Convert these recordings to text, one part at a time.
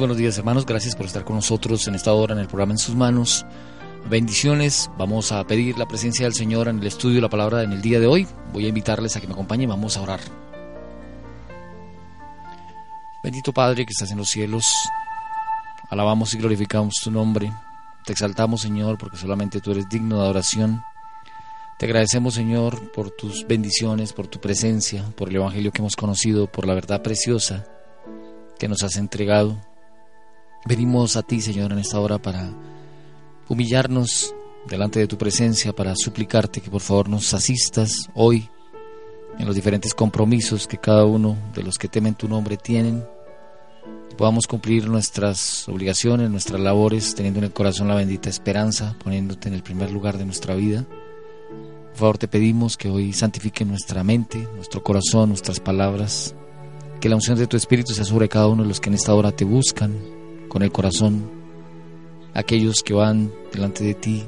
Buenos días hermanos, gracias por estar con nosotros en esta hora en el programa En sus manos. Bendiciones, vamos a pedir la presencia del Señor en el estudio de la palabra en el día de hoy. Voy a invitarles a que me acompañen, vamos a orar. Bendito Padre que estás en los cielos, alabamos y glorificamos tu nombre. Te exaltamos Señor porque solamente tú eres digno de adoración. Te agradecemos Señor por tus bendiciones, por tu presencia, por el Evangelio que hemos conocido, por la verdad preciosa que nos has entregado. Venimos a ti Señor en esta hora para humillarnos delante de tu presencia, para suplicarte que por favor nos asistas hoy en los diferentes compromisos que cada uno de los que temen tu nombre tienen, podamos cumplir nuestras obligaciones, nuestras labores, teniendo en el corazón la bendita esperanza, poniéndote en el primer lugar de nuestra vida. Por favor te pedimos que hoy santifique nuestra mente, nuestro corazón, nuestras palabras, que la unción de tu Espíritu sea sobre cada uno de los que en esta hora te buscan con el corazón, aquellos que van delante de ti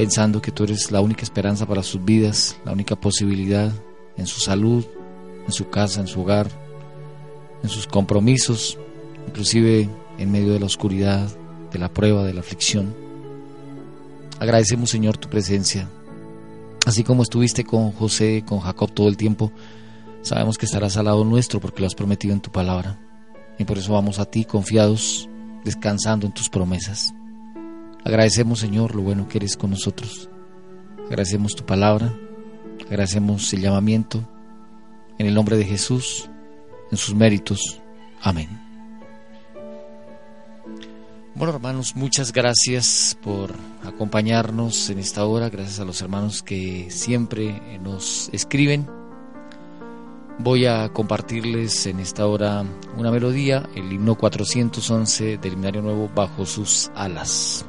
pensando que tú eres la única esperanza para sus vidas, la única posibilidad en su salud, en su casa, en su hogar, en sus compromisos, inclusive en medio de la oscuridad, de la prueba, de la aflicción. Agradecemos Señor tu presencia. Así como estuviste con José, con Jacob todo el tiempo, sabemos que estarás al lado nuestro porque lo has prometido en tu palabra. Y por eso vamos a ti confiados, descansando en tus promesas. Agradecemos, Señor, lo bueno que eres con nosotros. Agradecemos tu palabra, agradecemos el llamamiento. En el nombre de Jesús, en sus méritos. Amén. Bueno, hermanos, muchas gracias por acompañarnos en esta hora. Gracias a los hermanos que siempre nos escriben. Voy a compartirles en esta hora una melodía, el himno 411 del Himnario Nuevo, Bajo sus alas.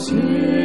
Senhor.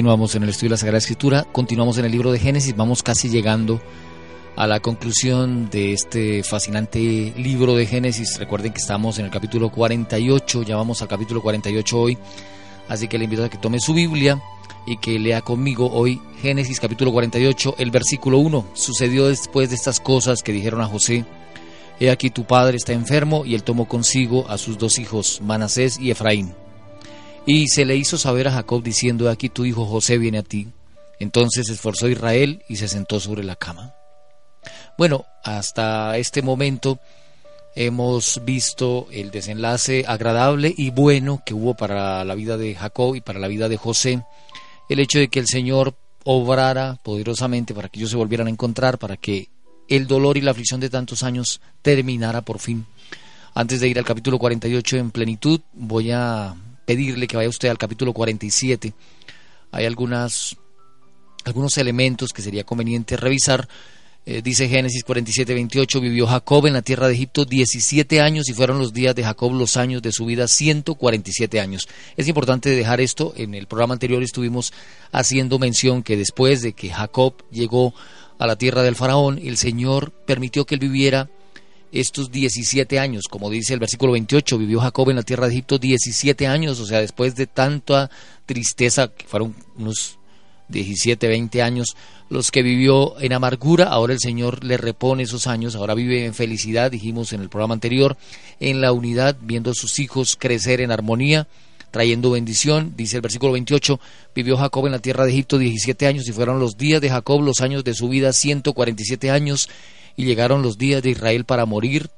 Continuamos en el estudio de la Sagrada Escritura, continuamos en el libro de Génesis, vamos casi llegando a la conclusión de este fascinante libro de Génesis. Recuerden que estamos en el capítulo 48, ya vamos al capítulo 48 hoy, así que le invito a que tome su Biblia y que lea conmigo hoy Génesis capítulo 48, el versículo 1. Sucedió después de estas cosas que dijeron a José, He aquí tu padre está enfermo y él tomó consigo a sus dos hijos, Manasés y Efraín. Y se le hizo saber a Jacob diciendo, aquí tu hijo José viene a ti. Entonces esforzó Israel y se sentó sobre la cama. Bueno, hasta este momento hemos visto el desenlace agradable y bueno que hubo para la vida de Jacob y para la vida de José. El hecho de que el Señor obrara poderosamente para que ellos se volvieran a encontrar, para que el dolor y la aflicción de tantos años terminara por fin. Antes de ir al capítulo 48 en plenitud, voy a pedirle que vaya usted al capítulo 47. Hay algunas, algunos elementos que sería conveniente revisar. Eh, dice Génesis 47, 28, vivió Jacob en la tierra de Egipto 17 años y fueron los días de Jacob los años de su vida 147 años. Es importante dejar esto, en el programa anterior estuvimos haciendo mención que después de que Jacob llegó a la tierra del faraón, el Señor permitió que él viviera estos 17 años, como dice el versículo 28, vivió Jacob en la tierra de Egipto 17 años, o sea, después de tanta tristeza, que fueron unos 17, 20 años, los que vivió en amargura, ahora el Señor le repone esos años, ahora vive en felicidad, dijimos en el programa anterior, en la unidad, viendo a sus hijos crecer en armonía, trayendo bendición, dice el versículo 28, vivió Jacob en la tierra de Egipto 17 años y fueron los días de Jacob, los años de su vida 147 años, y llegaron los días de Israel para morir.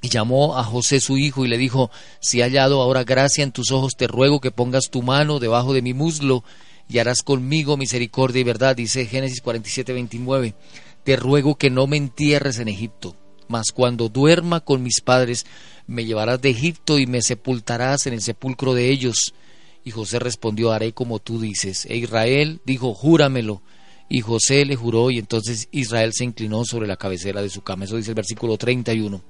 Y llamó a José su hijo y le dijo, si he hallado ahora gracia en tus ojos, te ruego que pongas tu mano debajo de mi muslo y harás conmigo misericordia y verdad, dice Génesis 47, 29. Te ruego que no me entierres en Egipto, mas cuando duerma con mis padres, me llevarás de Egipto y me sepultarás en el sepulcro de ellos. Y José respondió, haré como tú dices. E Israel dijo, júramelo. Y José le juró y entonces Israel se inclinó sobre la cabecera de su cama. Eso dice el versículo 31.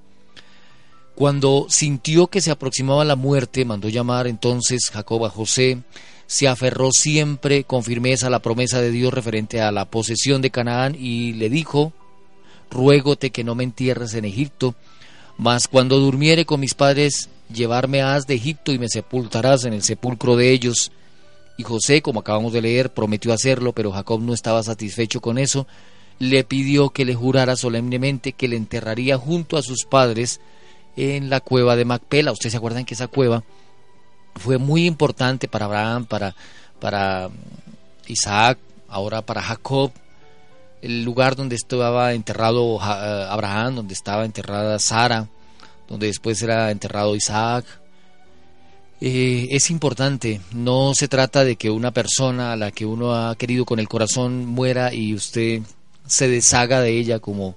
Cuando sintió que se aproximaba la muerte, mandó llamar entonces Jacob a José, se aferró siempre con firmeza a la promesa de Dios referente a la posesión de Canaán y le dijo, ruégote que no me entierres en Egipto, mas cuando durmiere con mis padres, llevarme has de Egipto y me sepultarás en el sepulcro de ellos. Y José, como acabamos de leer, prometió hacerlo, pero Jacob no estaba satisfecho con eso. Le pidió que le jurara solemnemente que le enterraría junto a sus padres en la cueva de Macpela. Ustedes se acuerdan que esa cueva fue muy importante para Abraham, para, para Isaac, ahora para Jacob, el lugar donde estaba enterrado Abraham, donde estaba enterrada Sara, donde después era enterrado Isaac. Eh, es importante, no se trata de que una persona a la que uno ha querido con el corazón muera y usted se deshaga de ella como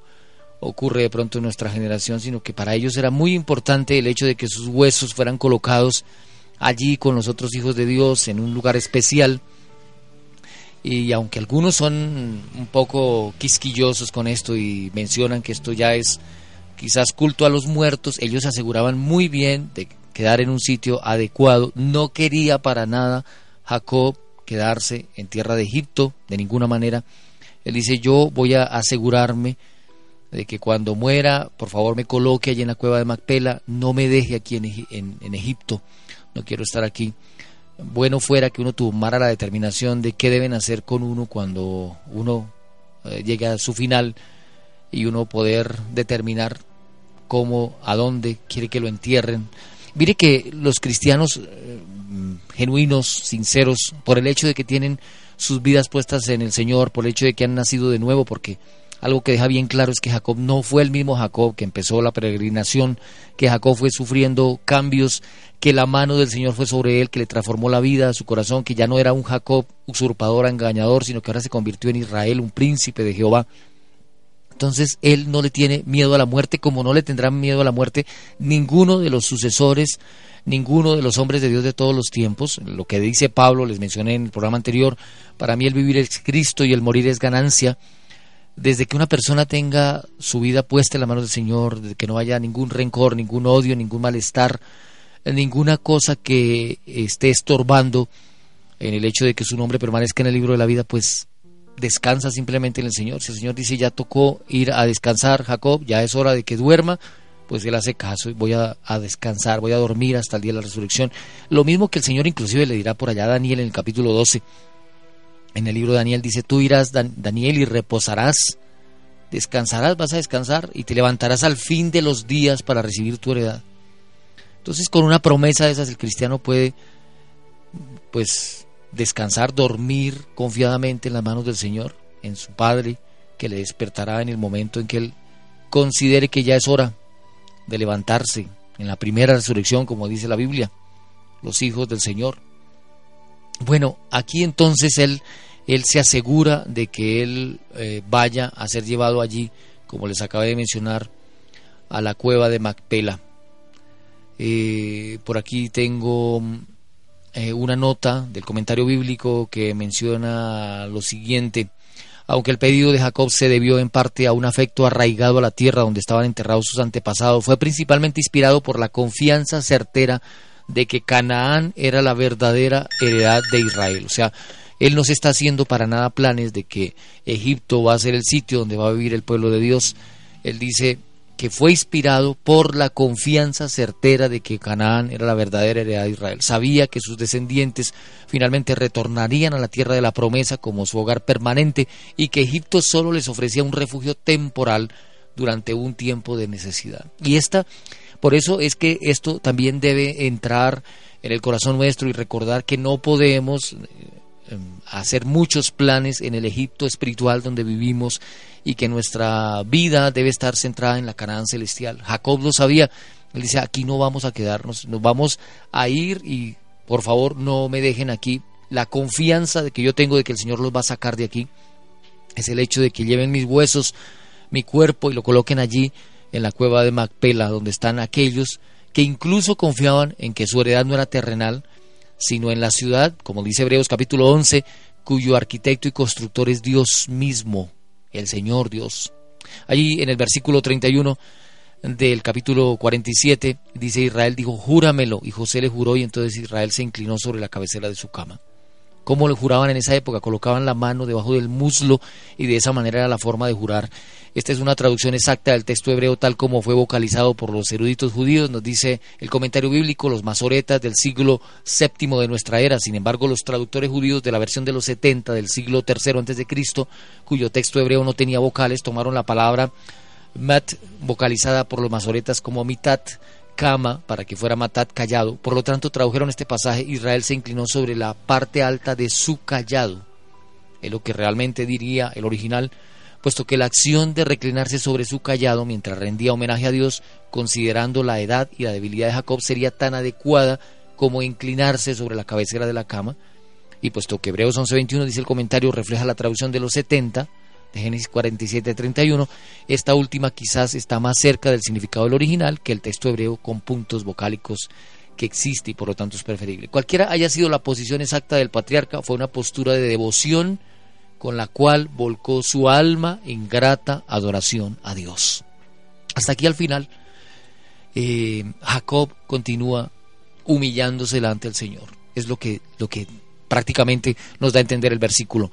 ocurre de pronto en nuestra generación, sino que para ellos era muy importante el hecho de que sus huesos fueran colocados allí con los otros hijos de Dios en un lugar especial. Y aunque algunos son un poco quisquillosos con esto y mencionan que esto ya es quizás culto a los muertos, ellos aseguraban muy bien de quedar en un sitio adecuado. No quería para nada Jacob quedarse en tierra de Egipto, de ninguna manera. Él dice, yo voy a asegurarme de que cuando muera, por favor me coloque allí en la cueva de Macpela, no me deje aquí en, en, Egipto, no quiero estar aquí. Bueno fuera que uno tomara la determinación de qué deben hacer con uno cuando uno eh, llegue a su final y uno poder determinar cómo, a dónde quiere que lo entierren. Mire que los cristianos eh, genuinos, sinceros, por el hecho de que tienen sus vidas puestas en el Señor, por el hecho de que han nacido de nuevo, porque algo que deja bien claro es que Jacob no fue el mismo Jacob que empezó la peregrinación, que Jacob fue sufriendo cambios, que la mano del Señor fue sobre él, que le transformó la vida, su corazón, que ya no era un Jacob usurpador, engañador, sino que ahora se convirtió en Israel, un príncipe de Jehová. Entonces él no le tiene miedo a la muerte, como no le tendrá miedo a la muerte ninguno de los sucesores, ninguno de los hombres de Dios de todos los tiempos. Lo que dice Pablo, les mencioné en el programa anterior, para mí el vivir es Cristo y el morir es ganancia desde que una persona tenga su vida puesta en la mano del Señor, desde que no haya ningún rencor, ningún odio, ningún malestar, ninguna cosa que esté estorbando en el hecho de que su nombre permanezca en el libro de la vida, pues descansa simplemente en el Señor. Si el Señor dice ya tocó ir a descansar, Jacob, ya es hora de que duerma, pues él hace caso y voy a, descansar, voy a dormir hasta el día de la resurrección. Lo mismo que el Señor inclusive le dirá por allá a Daniel en el capítulo 12 en el libro de Daniel dice, tú irás, Daniel, y reposarás, descansarás, vas a descansar y te levantarás al fin de los días para recibir tu heredad. Entonces con una promesa de esas el cristiano puede pues descansar, dormir confiadamente en las manos del Señor, en su Padre, que le despertará en el momento en que él considere que ya es hora de levantarse en la primera resurrección, como dice la Biblia, los hijos del Señor. Bueno, aquí entonces él, él se asegura de que él eh, vaya a ser llevado allí, como les acabé de mencionar, a la cueva de Macpela. Eh, por aquí tengo eh, una nota del comentario bíblico que menciona lo siguiente. Aunque el pedido de Jacob se debió en parte a un afecto arraigado a la tierra donde estaban enterrados sus antepasados, fue principalmente inspirado por la confianza certera de que Canaán era la verdadera heredad de Israel. O sea, él no se está haciendo para nada planes de que Egipto va a ser el sitio donde va a vivir el pueblo de Dios. Él dice que fue inspirado por la confianza certera de que Canaán era la verdadera heredad de Israel. Sabía que sus descendientes finalmente retornarían a la tierra de la promesa como su hogar permanente y que Egipto solo les ofrecía un refugio temporal durante un tiempo de necesidad. Y esta por eso es que esto también debe entrar en el corazón nuestro y recordar que no podemos hacer muchos planes en el Egipto espiritual donde vivimos y que nuestra vida debe estar centrada en la Canaán celestial. Jacob lo sabía, él dice, aquí no vamos a quedarnos, nos vamos a ir y por favor no me dejen aquí. La confianza de que yo tengo de que el Señor los va a sacar de aquí es el hecho de que lleven mis huesos, mi cuerpo y lo coloquen allí en la cueva de Macpela, donde están aquellos que incluso confiaban en que su heredad no era terrenal, sino en la ciudad, como dice Hebreos capítulo 11, cuyo arquitecto y constructor es Dios mismo, el Señor Dios. Allí en el versículo 31 del capítulo 47 dice Israel dijo, júramelo, y José le juró y entonces Israel se inclinó sobre la cabecera de su cama. ¿Cómo le juraban en esa época? Colocaban la mano debajo del muslo y de esa manera era la forma de jurar. Esta es una traducción exacta del texto hebreo tal como fue vocalizado por los eruditos judíos, nos dice el comentario bíblico, los masoretas del siglo VII de nuestra era. Sin embargo, los traductores judíos de la versión de los 70 del siglo III antes de Cristo, cuyo texto hebreo no tenía vocales, tomaron la palabra mat vocalizada por los masoretas como mitat, cama para que fuera matat callado. Por lo tanto, tradujeron este pasaje, Israel se inclinó sobre la parte alta de su callado. Es lo que realmente diría el original puesto que la acción de reclinarse sobre su callado mientras rendía homenaje a Dios, considerando la edad y la debilidad de Jacob, sería tan adecuada como inclinarse sobre la cabecera de la cama. Y puesto que Hebreos 11:21 dice el comentario, refleja la traducción de los 70, de Génesis 47, 31, esta última quizás está más cerca del significado del original que el texto hebreo con puntos vocálicos que existe y por lo tanto es preferible. Cualquiera haya sido la posición exacta del patriarca, fue una postura de devoción con la cual volcó su alma en grata adoración a Dios. Hasta aquí al final, eh, Jacob continúa humillándose delante del Señor. Es lo que, lo que prácticamente nos da a entender el versículo.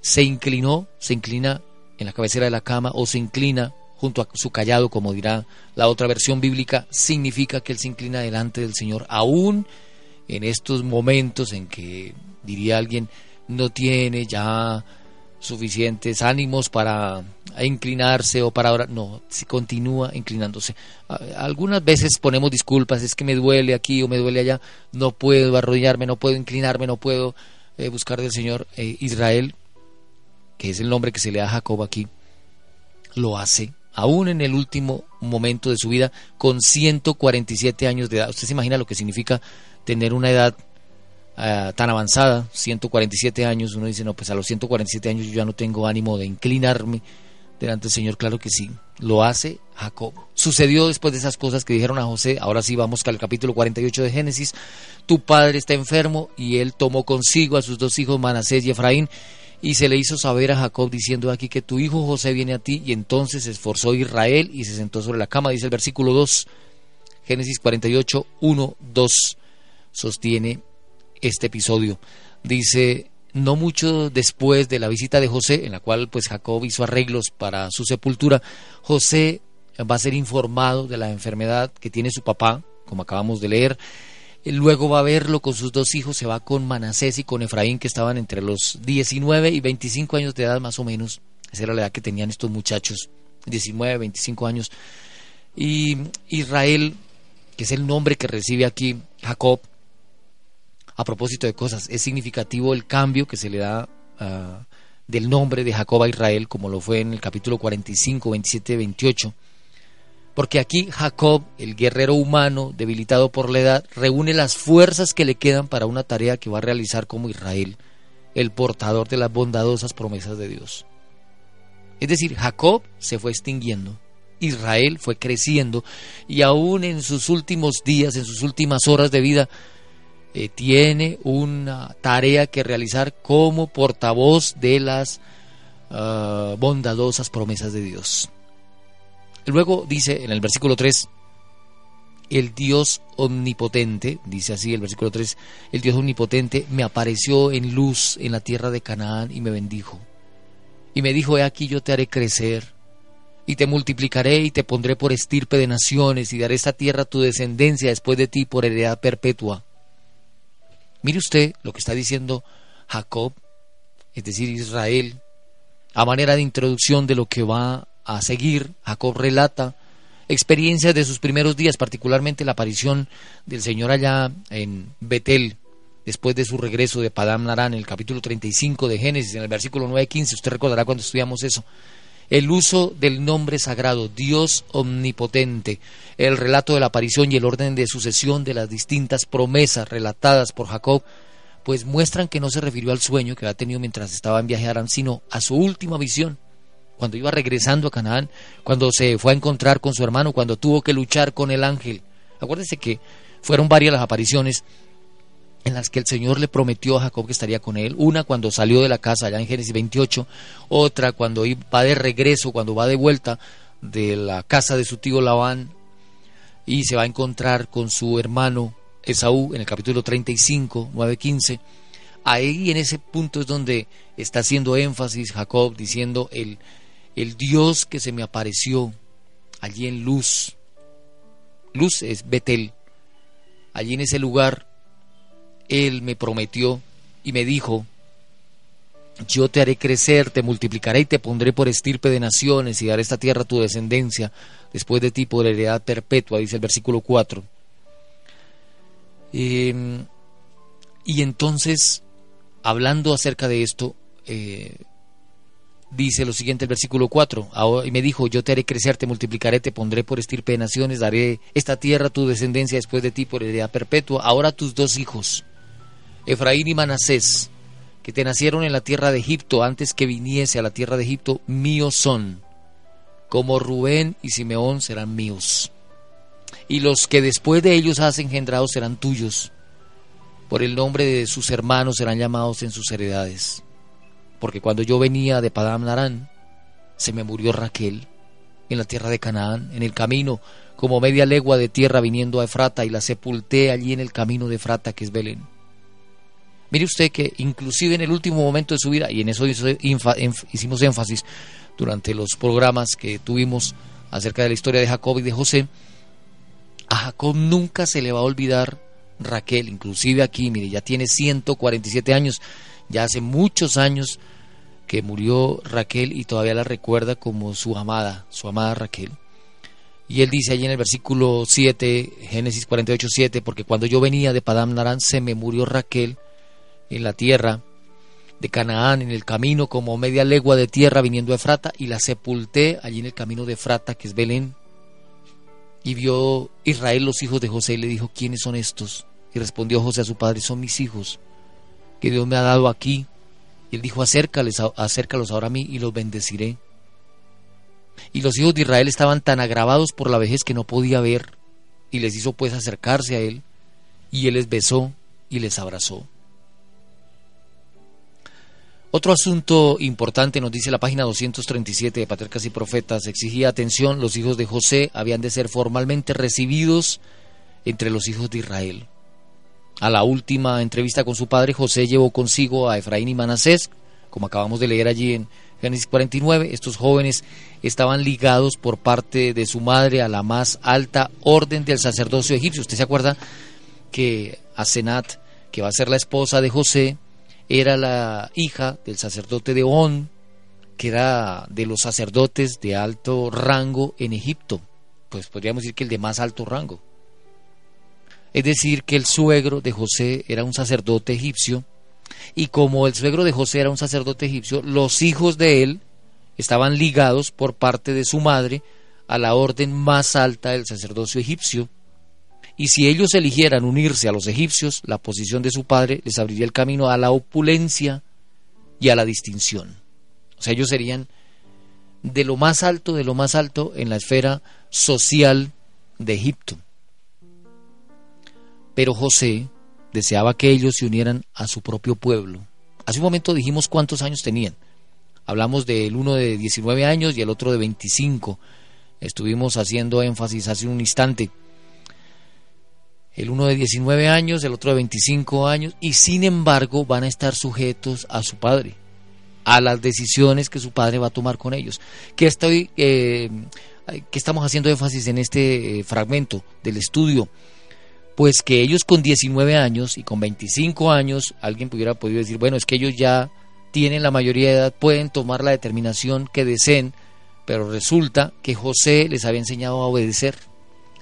Se inclinó, se inclina en la cabecera de la cama o se inclina junto a su callado, como dirá la otra versión bíblica, significa que él se inclina delante del Señor, aún en estos momentos en que, diría alguien, no tiene ya suficientes ánimos para inclinarse o para ahora no, si continúa inclinándose. Algunas veces ponemos disculpas, es que me duele aquí o me duele allá, no puedo arrodillarme, no puedo inclinarme, no puedo eh, buscar del Señor. Eh, Israel, que es el nombre que se le da a Jacob aquí, lo hace aún en el último momento de su vida, con 147 años de edad. Usted se imagina lo que significa tener una edad uh, tan avanzada, 147 años. Uno dice, no, pues a los 147 años yo ya no tengo ánimo de inclinarme delante del Señor. Claro que sí, lo hace Jacob. Sucedió después de esas cosas que dijeron a José. Ahora sí vamos al capítulo 48 de Génesis. Tu padre está enfermo y él tomó consigo a sus dos hijos Manasés y Efraín y se le hizo saber a Jacob diciendo aquí que tu hijo José viene a ti y entonces se esforzó Israel y se sentó sobre la cama, dice el versículo 2, Génesis 48, 1, 2, sostiene este episodio. Dice, no mucho después de la visita de José, en la cual pues Jacob hizo arreglos para su sepultura, José va a ser informado de la enfermedad que tiene su papá, como acabamos de leer, Luego va a verlo con sus dos hijos, se va con Manasés y con Efraín, que estaban entre los 19 y 25 años de edad más o menos. Esa era la edad que tenían estos muchachos, 19, 25 años. Y Israel, que es el nombre que recibe aquí Jacob, a propósito de cosas, es significativo el cambio que se le da uh, del nombre de Jacob a Israel, como lo fue en el capítulo 45, 27, 28 porque aquí Jacob, el guerrero humano debilitado por la edad, reúne las fuerzas que le quedan para una tarea que va a realizar como Israel, el portador de las bondadosas promesas de Dios. Es decir, Jacob se fue extinguiendo, Israel fue creciendo y aún en sus últimos días, en sus últimas horas de vida, eh, tiene una tarea que realizar como portavoz de las uh, bondadosas promesas de Dios. Luego dice en el versículo 3, el Dios omnipotente, dice así el versículo 3, el Dios omnipotente me apareció en luz en la tierra de Canaán y me bendijo. Y me dijo, he aquí yo te haré crecer, y te multiplicaré y te pondré por estirpe de naciones, y daré esta tierra a tu descendencia después de ti por heredad perpetua. Mire usted lo que está diciendo Jacob, es decir, Israel, a manera de introducción de lo que va a seguir, Jacob relata experiencias de sus primeros días, particularmente la aparición del Señor allá en Betel, después de su regreso de Padam Narán, en el capítulo 35 de Génesis, en el versículo 9-15, usted recordará cuando estudiamos eso. El uso del nombre sagrado, Dios omnipotente, el relato de la aparición y el orden de sucesión de las distintas promesas relatadas por Jacob, pues muestran que no se refirió al sueño que había tenido mientras estaba en viaje a Arán, sino a su última visión, cuando iba regresando a Canaán, cuando se fue a encontrar con su hermano, cuando tuvo que luchar con el ángel. Acuérdese que fueron varias las apariciones en las que el Señor le prometió a Jacob que estaría con él. Una cuando salió de la casa allá en Génesis 28, otra cuando va de regreso, cuando va de vuelta de la casa de su tío Labán y se va a encontrar con su hermano Esaú en el capítulo 35, 9, 15. Ahí en ese punto es donde está haciendo énfasis Jacob diciendo el el Dios que se me apareció allí en Luz. Luz es Betel. Allí en ese lugar, Él me prometió y me dijo, yo te haré crecer, te multiplicaré y te pondré por estirpe de naciones y daré esta tierra a tu descendencia, después de ti por heredad perpetua, dice el versículo 4. Em, y entonces, hablando acerca de esto, eh, dice lo siguiente el versículo 4, y me dijo, yo te haré crecer, te multiplicaré, te pondré por estirpe de naciones, daré esta tierra tu descendencia después de ti por heredad perpetua. Ahora tus dos hijos, Efraín y Manasés, que te nacieron en la tierra de Egipto antes que viniese a la tierra de Egipto, míos son, como Rubén y Simeón serán míos. Y los que después de ellos has engendrado serán tuyos. Por el nombre de sus hermanos serán llamados en sus heredades porque cuando yo venía de Padam Narán, se me murió Raquel en la tierra de Canaán, en el camino, como media legua de tierra viniendo a Efrata, y la sepulté allí en el camino de Efrata, que es Belén. Mire usted que inclusive en el último momento de su vida, y en eso hicimos énfasis durante los programas que tuvimos acerca de la historia de Jacob y de José, a Jacob nunca se le va a olvidar Raquel, inclusive aquí, mire, ya tiene 147 años, ya hace muchos años que murió Raquel y todavía la recuerda como su amada, su amada Raquel. Y él dice allí en el versículo 7, Génesis 48, 7, porque cuando yo venía de Padam Narán se me murió Raquel en la tierra de Canaán, en el camino como media legua de tierra viniendo a Efrata, y la sepulté allí en el camino de Efrata, que es Belén. Y vio Israel los hijos de José y le dijo, ¿quiénes son estos? Y respondió José a su padre, son mis hijos que Dios me ha dado aquí. Y él dijo, acércales, acércalos ahora a mí y los bendeciré. Y los hijos de Israel estaban tan agravados por la vejez que no podía ver, y les hizo pues acercarse a él, y él les besó y les abrazó. Otro asunto importante nos dice la página 237 de Patriarcas y Profetas, exigía atención, los hijos de José habían de ser formalmente recibidos entre los hijos de Israel. A la última entrevista con su padre, José llevó consigo a Efraín y Manasés, como acabamos de leer allí en Génesis 49. Estos jóvenes estaban ligados por parte de su madre a la más alta orden del sacerdocio egipcio. ¿Usted se acuerda que Asenat, que va a ser la esposa de José, era la hija del sacerdote de On, que era de los sacerdotes de alto rango en Egipto? Pues podríamos decir que el de más alto rango. Es decir, que el suegro de José era un sacerdote egipcio y como el suegro de José era un sacerdote egipcio, los hijos de él estaban ligados por parte de su madre a la orden más alta del sacerdocio egipcio. Y si ellos eligieran unirse a los egipcios, la posición de su padre les abriría el camino a la opulencia y a la distinción. O sea, ellos serían de lo más alto, de lo más alto en la esfera social de Egipto. Pero José deseaba que ellos se unieran a su propio pueblo. Hace un momento dijimos cuántos años tenían. Hablamos del uno de 19 años y el otro de 25. Estuvimos haciendo énfasis hace un instante. El uno de 19 años, el otro de 25 años, y sin embargo van a estar sujetos a su padre, a las decisiones que su padre va a tomar con ellos. ¿Qué, estoy, eh, estamos haciendo énfasis en este eh, fragmento del estudio? Pues que ellos con 19 años y con 25 años, alguien pudiera podido decir, bueno, es que ellos ya tienen la mayoría de edad, pueden tomar la determinación que deseen, pero resulta que José les había enseñado a obedecer.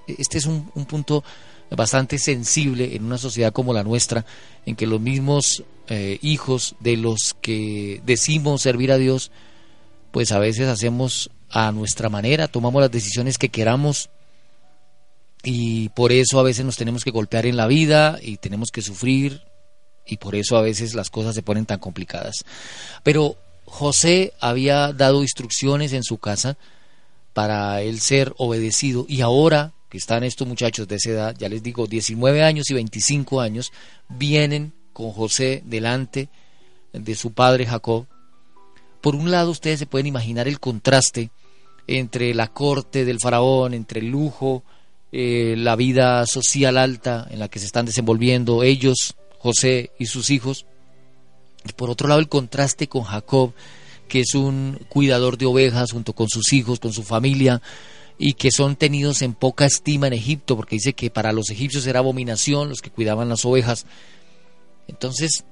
Este es un, punto bastante sensible en una sociedad como la nuestra, en que los mismos eh, hijos de los que decimos servir a Dios, pues a veces hacemos a nuestra manera, tomamos las decisiones que queramos y por eso a veces nos tenemos que golpear en la vida y tenemos que sufrir y por eso a veces las cosas se ponen tan complicadas. Pero José había dado instrucciones en su casa para él ser obedecido y ahora que están estos muchachos de esa edad, ya les digo, 19 años y 25 años, vienen con José delante de su padre Jacob. Por un lado ustedes se pueden imaginar el contraste entre la corte del faraón, entre el lujo, eh, la vida social alta en la que se están desenvolviendo ellos, José y sus hijos. Y por otro lado el contraste con Jacob, que es un cuidador de ovejas junto con sus hijos, con su familia, y que son tenidos en poca estima en Egipto, porque dice que para los egipcios era abominación los que cuidaban las ovejas. Entonces,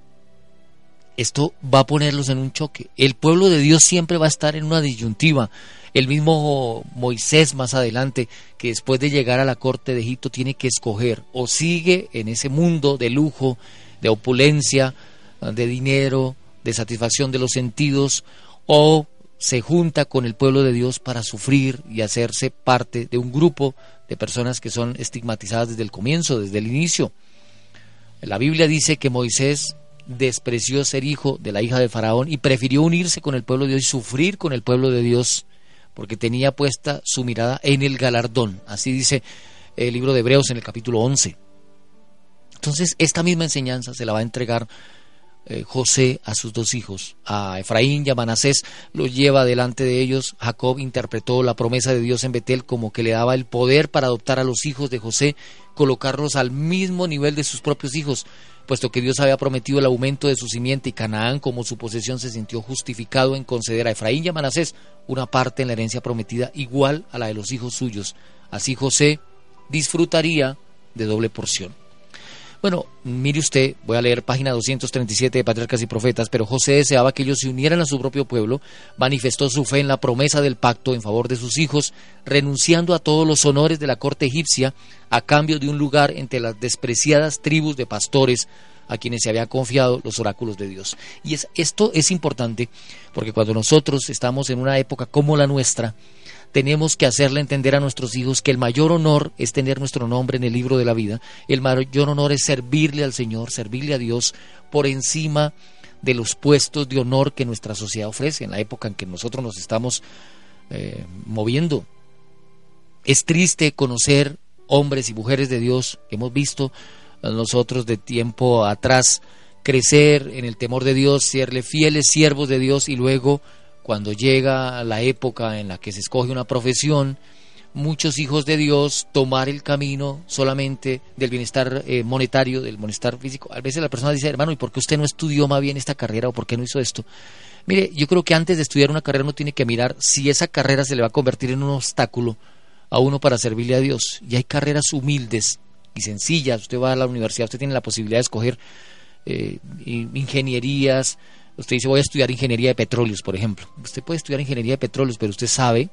esto va a ponerlos en un choque. El pueblo de Dios siempre va a estar en una disyuntiva. El mismo Moisés más adelante, que después de llegar a la corte de Egipto tiene que escoger o sigue en ese mundo de lujo, de opulencia, de dinero, de satisfacción de los sentidos, o se junta con el pueblo de Dios para sufrir y hacerse parte de un grupo de personas que son estigmatizadas desde el comienzo, desde el inicio. La Biblia dice que Moisés despreció ser hijo de la hija de Faraón y prefirió unirse con el pueblo de Dios y sufrir con el pueblo de Dios porque tenía puesta su mirada en el galardón. Así dice el libro de Hebreos en el capítulo 11. Entonces, esta misma enseñanza se la va a entregar eh, José a sus dos hijos, a Efraín y a Manasés, los lleva delante de ellos. Jacob interpretó la promesa de Dios en Betel como que le daba el poder para adoptar a los hijos de José, colocarlos al mismo nivel de sus propios hijos, puesto que Dios había prometido el aumento de su simiente y Canaán como su posesión se sintió justificado en conceder a Efraín y a Manasés una parte en la herencia prometida igual a la de los hijos suyos. Así José disfrutaría de doble porción. Bueno, mire usted, voy a leer página 237 de Patriarcas y Profetas, pero José deseaba que ellos se unieran a su propio pueblo, manifestó su fe en la promesa del pacto en favor de sus hijos, renunciando a todos los honores de la corte egipcia a cambio de un lugar entre las despreciadas tribus de pastores a quienes se había confiado los oráculos de Dios. Y es, esto es importante porque cuando nosotros estamos en una época como la nuestra, tenemos que hacerle entender a nuestros hijos que el mayor honor es tener nuestro nombre en el libro de la vida, el mayor honor es servirle al Señor, servirle a Dios por encima de los puestos de honor que nuestra sociedad ofrece en la época en que nosotros nos estamos eh, moviendo. Es triste conocer hombres y mujeres de Dios que hemos visto nosotros de tiempo atrás crecer en el temor de Dios, serle fieles siervos de Dios y luego cuando llega la época en la que se escoge una profesión, muchos hijos de Dios tomar el camino solamente del bienestar eh, monetario, del bienestar físico. A veces la persona dice, hermano, ¿y por qué usted no estudió más bien esta carrera o por qué no hizo esto? Mire, yo creo que antes de estudiar una carrera uno tiene que mirar si esa carrera se le va a convertir en un obstáculo a uno para servirle a Dios. Y hay carreras humildes y sencillas. Usted va a la universidad, usted tiene la posibilidad de escoger eh, ingenierías, Usted dice, voy a estudiar ingeniería de petróleos, por ejemplo. Usted puede estudiar ingeniería de petróleos, pero usted sabe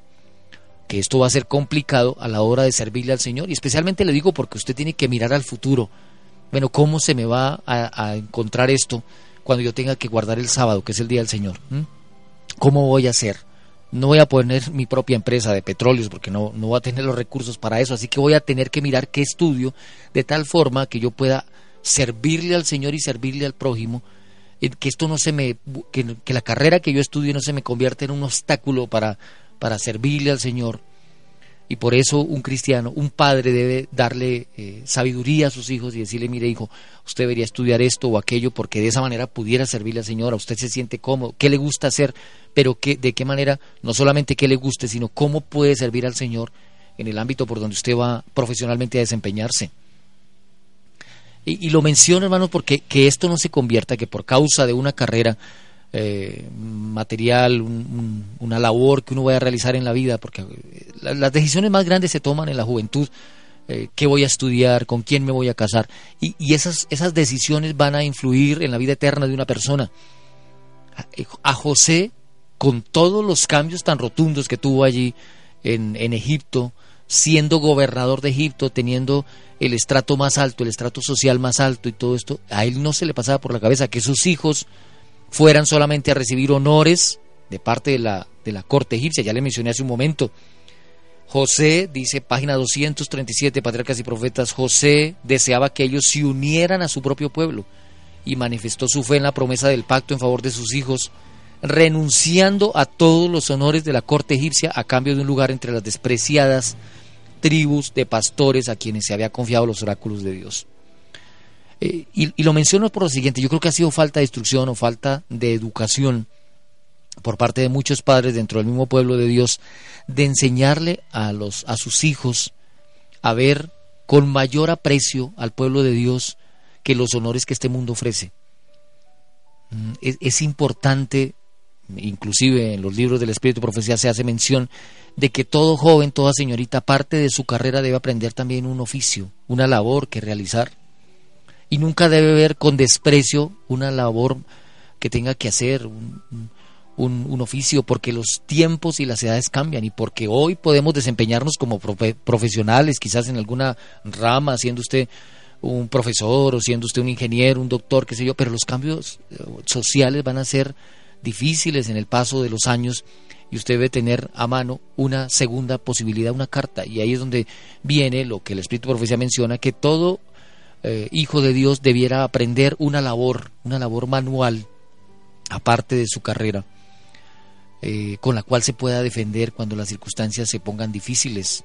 que esto va a ser complicado a la hora de servirle al Señor. Y especialmente le digo porque usted tiene que mirar al futuro. Bueno, ¿cómo se me va a, encontrar esto cuando yo tenga que guardar el sábado, que es el día del Señor? ¿Mm? ¿Cómo voy a hacer? No voy a poner mi propia empresa de petróleos porque no, no voy a tener los recursos para eso. Así que voy a tener que mirar qué estudio de tal forma que yo pueda servirle al Señor y servirle al prójimo que esto no se me, que, la carrera que yo estudie no se me convierta en un obstáculo para, para servirle al Señor. Y por eso un cristiano, un padre debe darle eh, sabiduría a sus hijos y decirle, mire hijo, usted debería estudiar esto o aquello porque de esa manera pudiera servirle al Señor, a usted se siente cómodo, qué le gusta hacer, pero que, de qué manera, no solamente qué le guste, sino cómo puede servir al Señor en el ámbito por donde usted va profesionalmente a desempeñarse. Y, lo menciono, hermanos, porque que esto no se convierta, que por causa de una carrera eh, material, una labor que uno vaya a realizar en la vida, porque eh, las decisiones más grandes se toman en la juventud. Eh, qué voy a estudiar, con quién me voy a casar. Y, y, esas, esas decisiones van a influir en la vida eterna de una persona. A, José, con todos los cambios tan rotundos que tuvo allí en, en Egipto, siendo gobernador de Egipto, teniendo el estrato más alto, el estrato social más alto y todo esto, a él no se le pasaba por la cabeza que sus hijos fueran solamente a recibir honores de parte de la, de la corte egipcia, ya le mencioné hace un momento. José, dice página 237, Patriarcas y Profetas, José deseaba que ellos se unieran a su propio pueblo y manifestó su fe en la promesa del pacto en favor de sus hijos, renunciando a todos los honores de la corte egipcia a cambio de un lugar entre las despreciadas tribus de pastores a quienes se había confiado los oráculos de Dios. Eh, y, lo menciono por lo siguiente, yo creo que ha sido falta de instrucción o falta de educación por parte de muchos padres dentro del mismo pueblo de Dios de enseñarle a, los, a sus hijos a ver con mayor aprecio al pueblo de Dios que los honores que este mundo ofrece. Mm, es importante inclusive en los libros del Espíritu Profecía se hace mención de que todo joven, toda señorita, parte de su carrera debe aprender también un oficio, una labor que realizar. Y nunca debe ver con desprecio una labor que tenga que hacer, un, un, oficio, porque los tiempos y las edades cambian y porque hoy podemos desempeñarnos como profesionales, quizás en alguna rama, siendo usted un profesor o siendo usted un ingeniero, un doctor, qué sé yo, pero los cambios eh, sociales van a ser difíciles en el paso de los años y usted debe tener a mano una segunda posibilidad, una carta. Y ahí es donde viene lo que el Espíritu Profecía menciona, que todo eh, hijo de Dios debiera aprender una labor, una labor manual, aparte de su carrera, eh, con la cual se pueda defender cuando las circunstancias se pongan difíciles.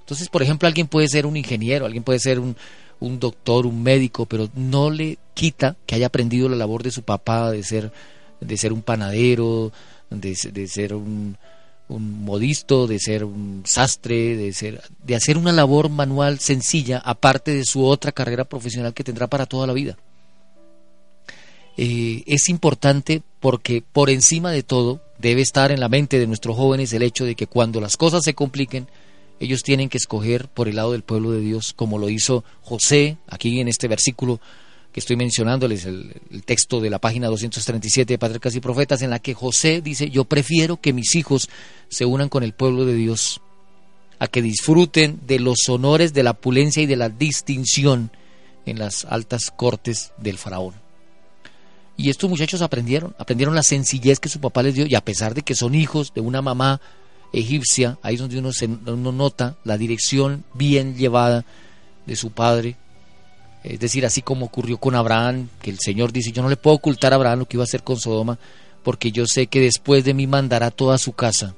Entonces, por ejemplo, alguien puede ser un ingeniero, alguien puede ser un, un doctor, un médico, pero no le quita que haya aprendido la labor de su papá, de ser, de ser un panadero, de, ser un, modisto, de ser un sastre, de, ser, de hacer una labor manual sencilla, aparte de su otra carrera profesional que tendrá para toda la vida. Eh, es importante porque por encima de todo debe estar en la mente de nuestros jóvenes el hecho de que cuando las cosas se compliquen, ellos tienen que escoger por el lado del pueblo de Dios, como lo hizo José aquí en este versículo que estoy mencionándoles, el, texto de la página 237 de Patriarcas y Profetas, en la que José dice, yo prefiero que mis hijos se unan con el pueblo de Dios, a que disfruten de los honores, de la pulencia y de la distinción en las altas cortes del faraón. Y estos muchachos aprendieron, aprendieron la sencillez que su papá les dio, y a pesar de que son hijos de una mamá egipcia, ahí es donde uno, se, uno nota la dirección bien llevada de su padre, es decir, así como ocurrió con Abraham, que el Señor dice, yo no le puedo ocultar a Abraham lo que iba a hacer con Sodoma, porque yo sé que después de mí mandará toda su casa.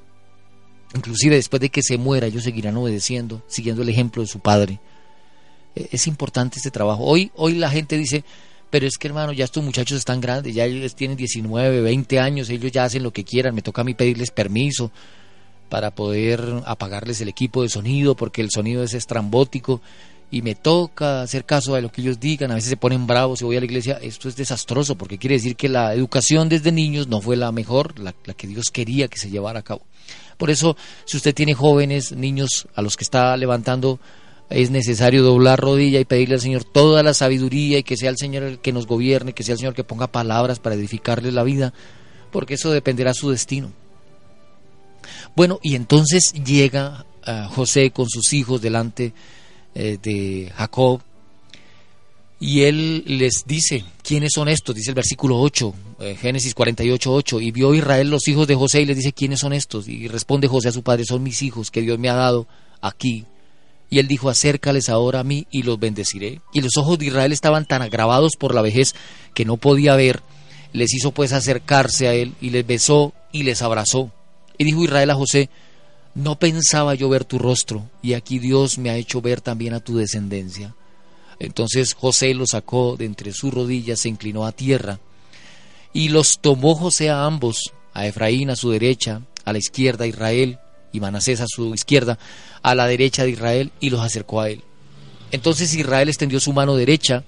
Inclusive después de que se muera, ellos seguirán obedeciendo, siguiendo el ejemplo de su padre. E, es importante este trabajo. Hoy, hoy la gente dice, pero es que hermano, ya estos muchachos están grandes, ya ellos tienen 19, 20 años, ellos ya hacen lo que quieran, me toca a mí pedirles permiso para poder apagarles el equipo de sonido, porque el sonido es estrambótico y me toca hacer caso a lo que ellos digan, a veces se ponen bravos y voy a la iglesia, esto es desastroso porque quiere decir que la educación desde niños no fue la mejor, la, que Dios quería que se llevara a cabo. Por eso, si usted tiene jóvenes, niños a los que está levantando, es necesario doblar rodilla y pedirle al Señor toda la sabiduría y que sea el Señor el que nos gobierne, que sea el Señor que ponga palabras para edificarles la vida, porque eso dependerá su destino. Bueno, y entonces llega ah, José con sus hijos delante eh, de Jacob. Y él les dice, ¿quiénes son estos? Dice el versículo 8, eh, Génesis 48, 8. Y vio Israel los hijos de José y les dice, ¿quiénes son estos? Y responde José a su padre, son mis hijos que Dios me ha dado aquí. Y él dijo, acércales ahora a mí y los bendeciré. Y los ojos de Israel estaban tan agravados por la vejez que no podía ver. Les hizo pues acercarse a él y les besó y les abrazó. Y dijo Israel a José, no pensaba yo ver tu rostro, y aquí Dios me ha hecho ver también a tu descendencia. Entonces José los sacó de entre sus rodillas, se inclinó a tierra, y los tomó José a ambos, a Efraín a su derecha, a la izquierda Israel, y Manasés a su izquierda, a la derecha de Israel, y los acercó a él. Entonces Israel extendió su mano derecha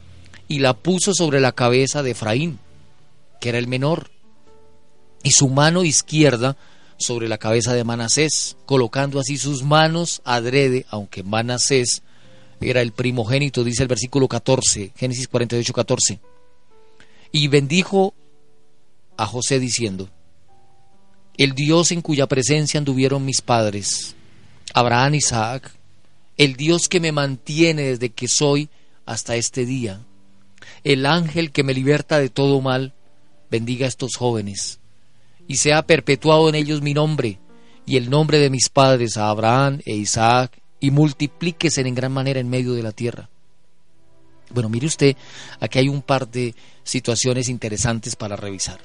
y la puso sobre la cabeza de Efraín, que era el menor, y su mano izquierda sobre la cabeza de Manasés, colocando así sus manos adrede, aunque Manasés era el primogénito, dice el versículo 14, Génesis 48, 14. Y bendijo a José diciendo, el Dios en cuya presencia anduvieron mis padres, Abraham, Isaac, el Dios que me mantiene desde que soy hasta este día, el ángel que me liberta de todo mal, bendiga a estos jóvenes y sea perpetuado en ellos mi nombre y el nombre de mis padres, a Abraham e Isaac, y multiplíquese en gran manera en medio de la tierra. Bueno, mire usted, aquí hay un par de situaciones interesantes para revisar.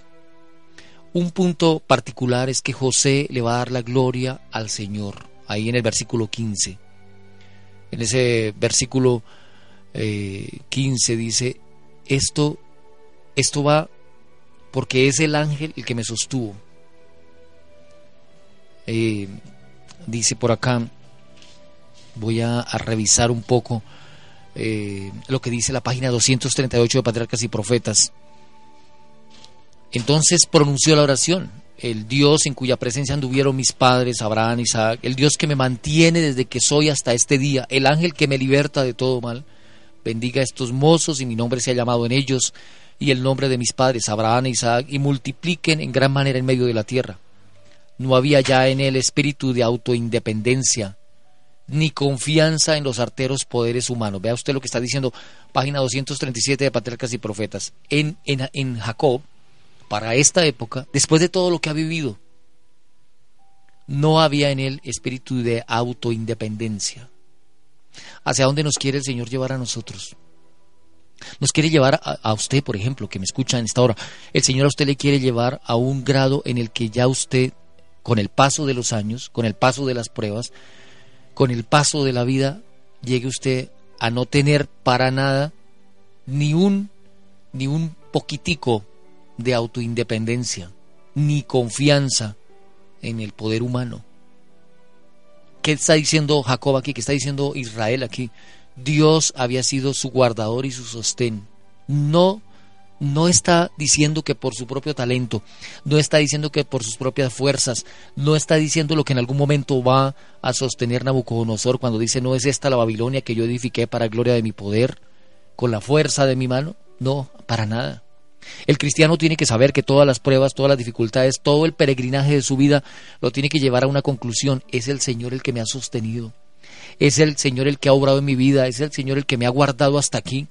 Un punto particular es que José le va a dar la gloria al Señor, ahí en el versículo 15. En ese versículo 15 eh, dice, esto, esto va porque es el ángel el que me sostuvo. Eh, dice por acá, voy a, revisar un poco eh, lo que dice la página 238 de Patriarcas y Profetas. Entonces pronunció la oración, el Dios en cuya presencia anduvieron mis padres, Abraham, Isaac, el Dios que me mantiene desde que soy hasta este día, el ángel que me liberta de todo mal, bendiga a estos mozos y mi nombre sea llamado en ellos, y el nombre de mis padres, Abraham e Isaac, y multipliquen en gran manera en medio de la tierra. No había ya en él espíritu de autoindependencia, ni confianza en los arteros poderes humanos. Vea usted lo que está diciendo, página 237 de Patriarcas y Profetas. En, en, en Jacob, para esta época, después de todo lo que ha vivido, no había en él espíritu de autoindependencia. ¿Hacia dónde nos quiere el Señor llevar a nosotros? Nos quiere llevar a, usted, por ejemplo, que me escucha en esta hora. El Señor a usted le quiere llevar a un grado en el que ya usted, con el paso de los años, con el paso de las pruebas, con el paso de la vida, llegue usted a no tener para nada ni un ni un poquitico de autoindependencia, ni confianza en el poder humano. ¿Qué está diciendo Jacob aquí? ¿Qué está diciendo Israel aquí? Dios había sido su guardador y su sostén. No no está diciendo que por su propio talento, no está diciendo que por sus propias fuerzas, no está diciendo lo que en algún momento va a sostener Nabucodonosor cuando dice no es esta la Babilonia que yo edifiqué para gloria de mi poder, con la fuerza de mi mano. No, para nada. El cristiano tiene que saber que todas las pruebas, todas las dificultades, todo el peregrinaje de su vida lo tiene que llevar a una conclusión. Es el Señor el que me ha sostenido. Es el Señor el que ha obrado en mi vida. Es el Señor el que me ha guardado hasta aquí.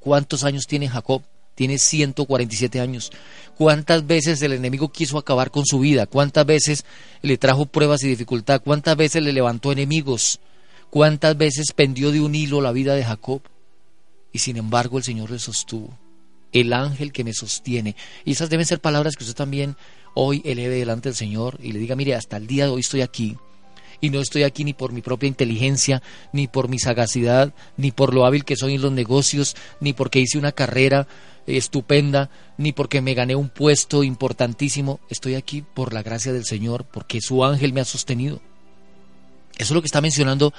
¿Cuántos años tiene Jacob? Tiene 147 años. ¿Cuántas veces el enemigo quiso acabar con su vida? ¿Cuántas veces le trajo pruebas y dificultad? ¿Cuántas veces le levantó enemigos? ¿Cuántas veces pendió de un hilo la vida de Jacob? Y sin embargo el Señor le sostuvo el ángel que me sostiene. Y esas deben ser palabras que usted también hoy eleve delante del Señor y le diga, mire, hasta el día de hoy estoy aquí. Y no estoy aquí ni por mi propia inteligencia, ni por mi sagacidad, ni por lo hábil que soy en los negocios, ni porque hice una carrera estupenda, ni porque me gané un puesto importantísimo. Estoy aquí por la gracia del Señor, porque su ángel me ha sostenido. Eso es lo que está mencionando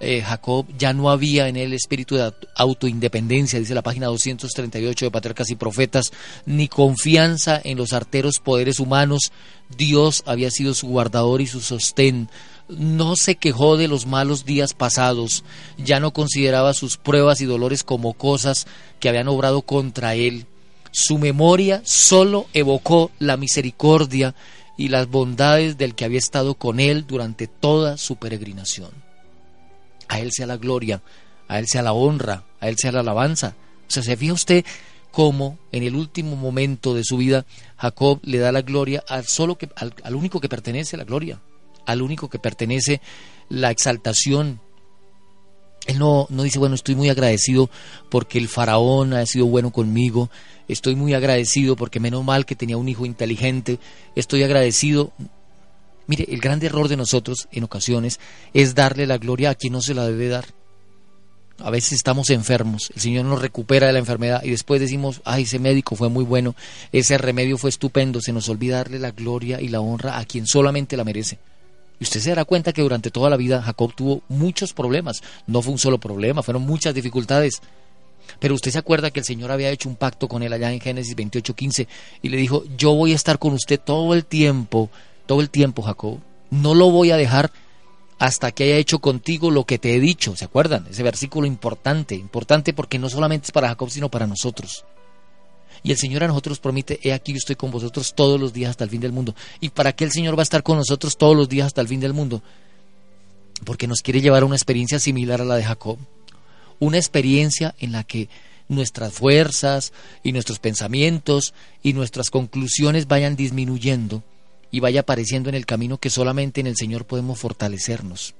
eh, Jacob ya no había en él espíritu de autoindependencia, dice la página 238 de Patriarcas y Profetas, ni confianza en los arteros poderes humanos. Dios había sido su guardador y su sostén. No se quejó de los malos días pasados, ya no consideraba sus pruebas y dolores como cosas que habían obrado contra él. Su memoria solo evocó la misericordia y las bondades del que había estado con él durante toda su peregrinación. A Él sea la gloria, a Él sea la honra, a Él sea la alabanza. O sea, ¿se fija usted cómo en el último momento de su vida Jacob le da la gloria al, solo al, al único que pertenece la gloria, al único que pertenece la exaltación? Él no, no dice, bueno, estoy muy agradecido porque el faraón ha sido bueno conmigo, estoy muy agradecido porque menos mal que tenía un hijo inteligente, estoy agradecido. Mire, el gran error de nosotros en ocasiones es darle la gloria a quien no se la debe dar. A veces estamos enfermos, el Señor nos recupera de la enfermedad y después decimos, ay, ese médico fue muy bueno, ese remedio fue estupendo, se nos olvida darle la gloria y la honra a quien solamente la merece. Y usted se dará cuenta que durante toda la vida Jacob tuvo muchos problemas, no fue un solo problema, fueron muchas dificultades. Pero usted se acuerda que el Señor había hecho un pacto con él allá en Génesis 28:15 y le dijo, yo voy a estar con usted todo el tiempo todo el tiempo, Jacob. No lo voy a dejar hasta que haya hecho contigo lo que te he dicho. ¿Se acuerdan? Ese versículo importante, importante porque no solamente es para Jacob, sino para nosotros. Y el Señor a nosotros promete, he aquí yo estoy con vosotros todos los días hasta el fin del mundo. ¿Y para qué el Señor va a estar con nosotros todos los días hasta el fin del mundo? Porque nos quiere llevar a una experiencia similar a la de Jacob. Una experiencia en la que nuestras fuerzas y nuestros pensamientos y nuestras conclusiones vayan disminuyendo y vaya apareciendo en el camino que solamente en el Señor podemos fortalecernos.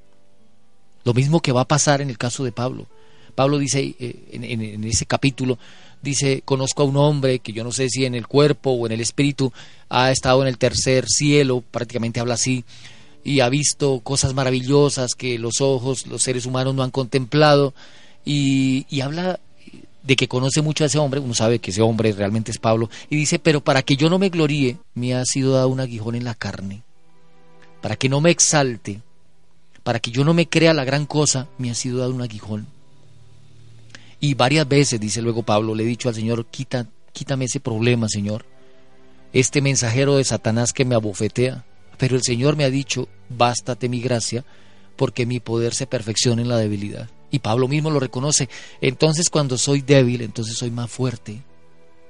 Lo mismo que va a pasar en el caso de Pablo. Pablo dice eh, en, ese capítulo, dice, conozco a un hombre que yo no sé si en el cuerpo o en el espíritu ha estado en el tercer cielo, prácticamente habla así, y ha visto cosas maravillosas que los ojos, los seres humanos no han contemplado, y, y habla de que conoce mucho a ese hombre, uno sabe que ese hombre realmente es Pablo, y dice, pero para que yo no me gloríe, me ha sido dado un aguijón en la carne, para que no me exalte, para que yo no me crea la gran cosa, me ha sido dado un aguijón. Y varias veces, dice luego Pablo, le he dicho al Señor, Quita, quítame ese problema, Señor, este mensajero de Satanás que me abofetea, pero el Señor me ha dicho, bástate mi gracia, porque mi poder se perfecciona en la debilidad. Y Pablo mismo lo reconoce. Entonces cuando soy débil, entonces soy más fuerte.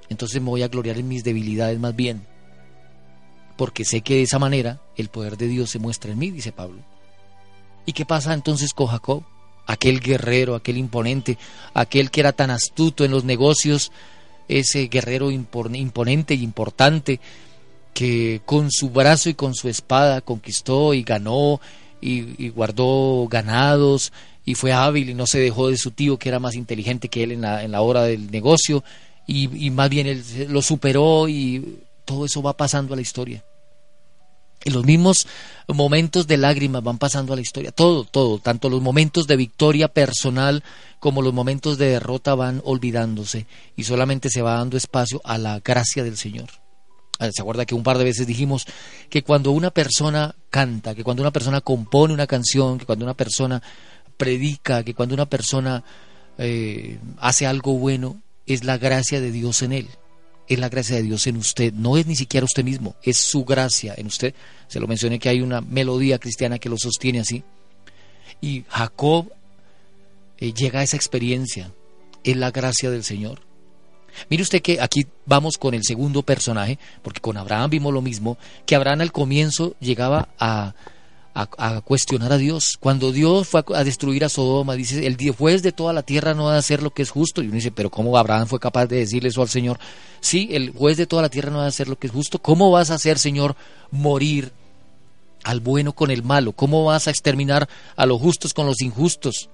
Entonces me voy a gloriar en mis debilidades más bien. Porque sé que de esa manera el poder de Dios se muestra en mí, dice Pablo. ¿Y qué pasa entonces con Jacob? Aquel guerrero, aquel imponente, aquel que era tan astuto en los negocios, ese guerrero imponente y importante, que con su brazo y con su espada conquistó y ganó y, guardó ganados y fue hábil y no se dejó de su tío que era más inteligente que él en la, en la hora del negocio y, y más bien él lo superó y todo eso va pasando a la historia. Y los mismos momentos de lágrimas van pasando a la historia. Todo, todo, tanto los momentos de victoria personal como los momentos de derrota van olvidándose y solamente se va dando espacio a la gracia del Señor. Ah, ¿Se acuerda que un par de veces dijimos que cuando una persona canta, que cuando una persona compone una canción, que cuando una persona predica, que cuando una persona eh, hace algo bueno, es la gracia de Dios en él? Es la gracia de Dios en usted, no es ni siquiera usted mismo, es su gracia en usted. Se lo mencioné que hay una melodía cristiana que lo sostiene así. Y Jacob eh, llega a esa experiencia, es la gracia del Señor. Mire usted que aquí vamos con el segundo personaje, porque con Abraham vimos lo mismo, que Abraham al comienzo llegaba a, a, cuestionar a Dios. Cuando Dios fue a, destruir a Sodoma, dice, el juez de toda la tierra no va a hacer lo que es justo. Y uno dice, pero ¿cómo Abraham fue capaz de decirle eso al Señor? Sí, el juez de toda la tierra no va a hacer lo que es justo. ¿Cómo vas a hacer, Señor, morir al bueno con el malo? ¿Cómo vas a exterminar a los justos con los injustos?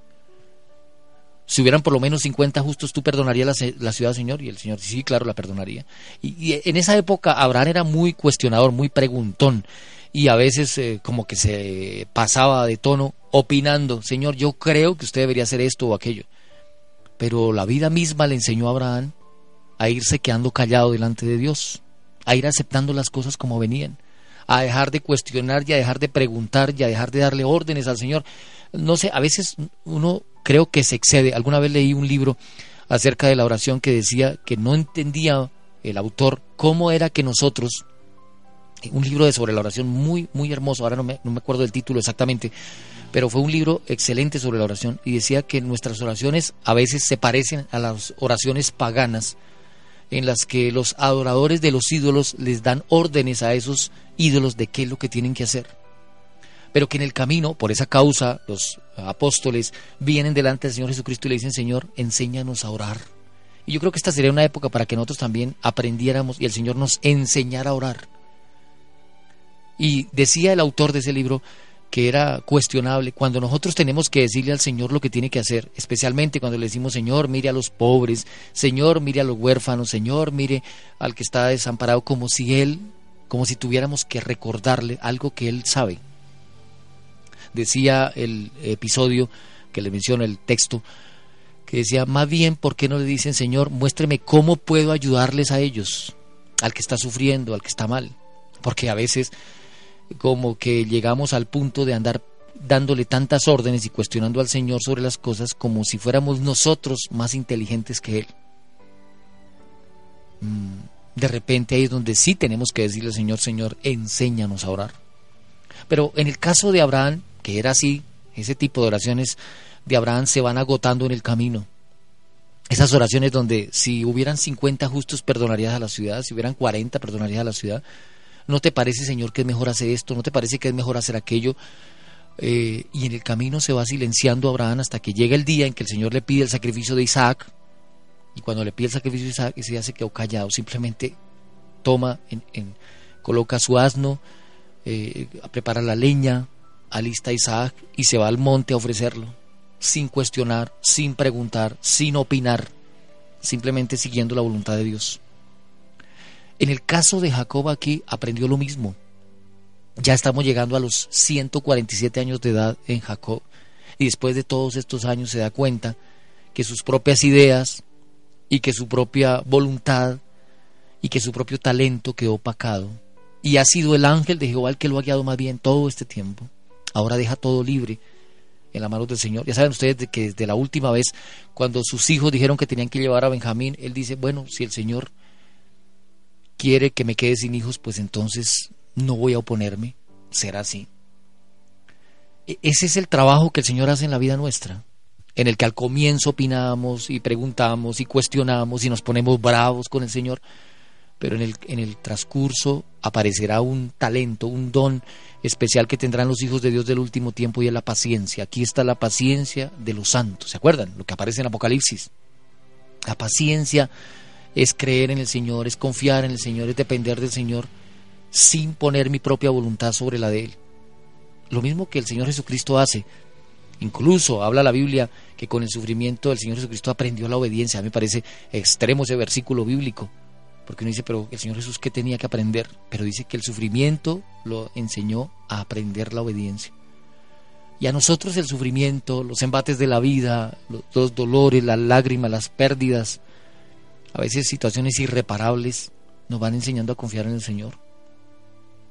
Si hubieran por lo menos 50 justos, ¿tú perdonarías la, ciudad, Señor? Y el Señor, sí, claro, la perdonaría. Y en esa época Abraham era muy cuestionador, muy preguntón y a veces eh, como que se pasaba de tono opinando, Señor, yo creo que usted debería hacer esto o aquello. Pero la vida misma le enseñó a Abraham a irse quedando callado delante de Dios, a ir aceptando las cosas como venían, a dejar de cuestionar y a dejar de preguntar y a dejar de darle órdenes al Señor. No sé, a veces uno creo que se excede. Alguna vez leí un libro acerca de la oración que decía que no entendía el autor cómo era que nosotros un libro sobre la oración muy, muy hermoso, ahora no me, no me acuerdo del título exactamente, pero fue un libro excelente sobre la oración y decía que nuestras oraciones a veces se parecen a las oraciones paganas en las que los adoradores de los ídolos les dan órdenes a esos ídolos de qué es lo que tienen que hacer. Pero que en el camino, por esa causa, los apóstoles vienen delante del Señor Jesucristo y le dicen, Señor, enséñanos a orar. Y yo creo que esta sería una época para que nosotros también aprendiéramos y el Señor nos enseñara a orar y decía el autor de ese libro que era cuestionable cuando nosotros tenemos que decirle al Señor lo que tiene que hacer, especialmente cuando le decimos, Señor, mire a los pobres, Señor, mire a los huérfanos, Señor, mire al que está desamparado, como si Él, como si tuviéramos que recordarle algo que Él sabe. Decía el episodio que le menciona el texto, que decía, más bien, ¿por qué no le dicen, Señor, muéstreme cómo puedo ayudarles a ellos, al que está sufriendo, al que está mal? Porque a veces como que llegamos al punto de andar dándole tantas órdenes y cuestionando al Señor sobre las cosas como si fuéramos nosotros más inteligentes que Él. Mm, de repente ahí es donde sí tenemos que decirle Señor, Señor, enséñanos a orar. Pero en el caso de Abraham, que era así, ese tipo de oraciones de Abraham se van agotando en el camino. Esas oraciones donde si hubieran 50 justos perdonarías a la ciudad, si hubieran 40 perdonarías a la ciudad, ¿No te parece, Señor, que es mejor hacer esto? ¿No te parece que es mejor hacer aquello? Eh, y en el camino se va silenciando Abraham hasta que llega el día en que el Señor le pide el sacrificio de Isaac. Y cuando le pide el sacrificio de Isaac, ese día se quedó callado. Simplemente toma, en, coloca su asno, eh, prepara la leña, alista a Isaac y se va al monte a ofrecerlo. Sin cuestionar, sin preguntar, sin opinar. Simplemente siguiendo la voluntad de Dios. En el caso de Jacob aquí aprendió lo mismo. Ya estamos llegando a los 147 años de edad en Jacob y después de todos estos años se da cuenta que sus propias ideas y que su propia voluntad y que su propio talento quedó opacado y ha sido el ángel de Jehová el que lo ha guiado más bien todo este tiempo. Ahora deja todo libre en las manos del Señor. Ya saben ustedes que desde la última vez, cuando sus hijos dijeron que tenían que llevar a Benjamín, él dice, bueno, si el Señor quiere que me quede sin hijos, pues entonces no voy a oponerme. Será así. E-, ese es el trabajo que el Señor hace en la vida nuestra, en el que al comienzo opinamos y preguntamos y cuestionamos y nos ponemos bravos con el Señor, pero en el, en el transcurso aparecerá un talento, un don especial que tendrán los hijos de Dios del último tiempo y es la paciencia. Aquí está la paciencia de los santos, ¿se acuerdan? Lo que aparece en Apocalipsis. La paciencia es creer en el Señor, es confiar en el Señor, es depender del Señor sin poner mi propia voluntad sobre la de Él. Lo mismo que el Señor Jesucristo hace. Incluso habla la Biblia que con el sufrimiento el Señor Jesucristo aprendió la obediencia. A mí me parece extremo ese versículo bíblico. Porque uno dice, pero el Señor Jesús, ¿qué tenía que aprender? Pero dice que el sufrimiento lo enseñó a aprender la obediencia. Y a nosotros el sufrimiento, los embates de la vida, los dolores, las lágrimas, las pérdidas, a veces situaciones irreparables, nos van enseñando a confiar en el Señor.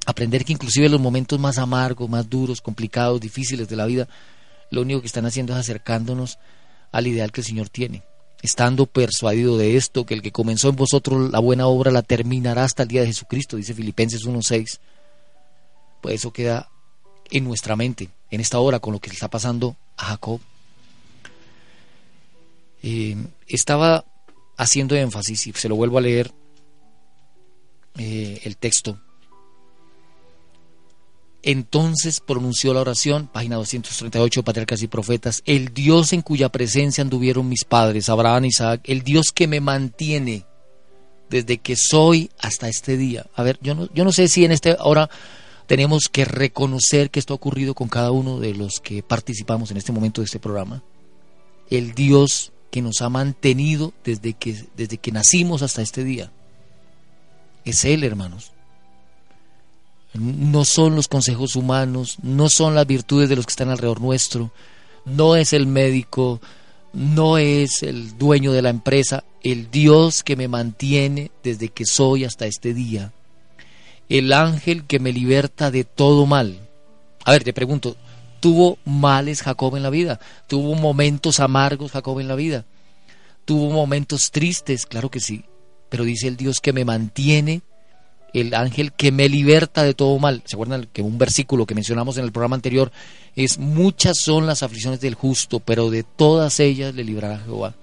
Aprender que inclusive los momentos más amargos, más duros, complicados, difíciles de la vida, lo único que están haciendo es acercándonos al ideal que el Señor tiene. Estando persuadido de esto, que el que comenzó en vosotros la buena obra la terminará hasta el día de Jesucristo, dice Filipenses 1.6. Pues eso queda en nuestra mente, en esta hora, con lo que está pasando a Jacob. Eh, estaba haciendo énfasis, y se lo vuelvo a leer, eh, el texto. Entonces pronunció la oración, página 238, Patriarcas y Profetas, el Dios en cuya presencia anduvieron mis padres, Abraham, Isaac, el Dios que me mantiene desde que soy hasta este día. A ver, yo no, yo no sé si en esta hora tenemos que reconocer que esto ha ocurrido con cada uno de los que participamos en este momento de este programa. El Dios que nos ha mantenido desde que, desde que nacimos hasta este día. Es Él, hermanos. No son los consejos humanos, no son las virtudes de los que están alrededor nuestro, no es el médico, no es el dueño de la empresa, el Dios que me mantiene desde que soy hasta este día el ángel que me liberta de todo mal. A ver, te pregunto, ¿tuvo males Jacob en la vida? ¿Tuvo momentos amargos Jacob en la vida? ¿Tuvo momentos tristes? Claro que sí. Pero dice el Dios que me mantiene, el ángel que me liberta de todo mal. ¿Se acuerdan que un versículo que mencionamos en el programa anterior es muchas son las aflicciones del justo, pero de todas ellas le librará Jehová?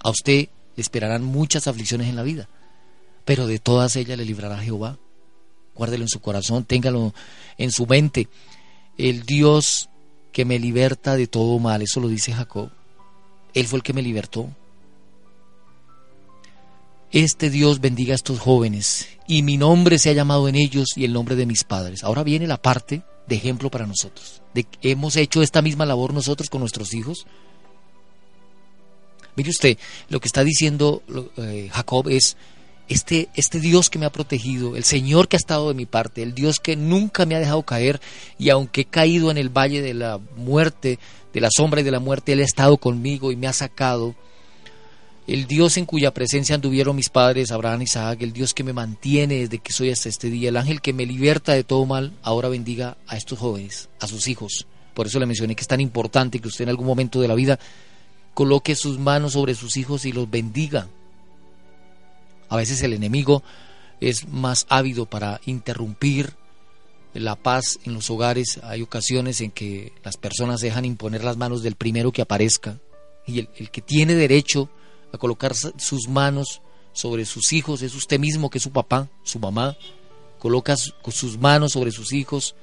A usted le esperarán muchas aflicciones en la vida, pero de todas ellas le librará Jehová guárdelo en su corazón, téngalo en su mente. El Dios que me liberta de todo mal, eso lo dice Jacob. Él fue el que me libertó. Este Dios bendiga a estos jóvenes y mi nombre se ha llamado en ellos y el nombre de mis padres. Ahora viene la parte de ejemplo para nosotros. De hemos hecho esta misma labor nosotros con nuestros hijos. Mire usted, lo que está diciendo eh, Jacob es, este, este Dios que me ha protegido, el Señor que ha estado de mi parte, el Dios que nunca me ha dejado caer y aunque he caído en el valle de la muerte, de la sombra y de la muerte, Él ha estado conmigo y me ha sacado. El Dios en cuya presencia anduvieron mis padres, Abraham y Isaac, el Dios que me mantiene desde que soy hasta este día, el ángel que me liberta de todo mal, ahora bendiga a estos jóvenes, a sus hijos. Por eso le mencioné que es tan importante que usted en algún momento de la vida coloque sus manos sobre sus hijos y los bendiga, a veces el enemigo es más ávido para interrumpir la paz en los hogares. Hay ocasiones en que las personas dejan imponer las manos del primero que aparezca. Y el, que tiene derecho a colocar sus manos sobre sus hijos es usted mismo, que es su papá, su mamá. Coloca sus manos sobre sus hijos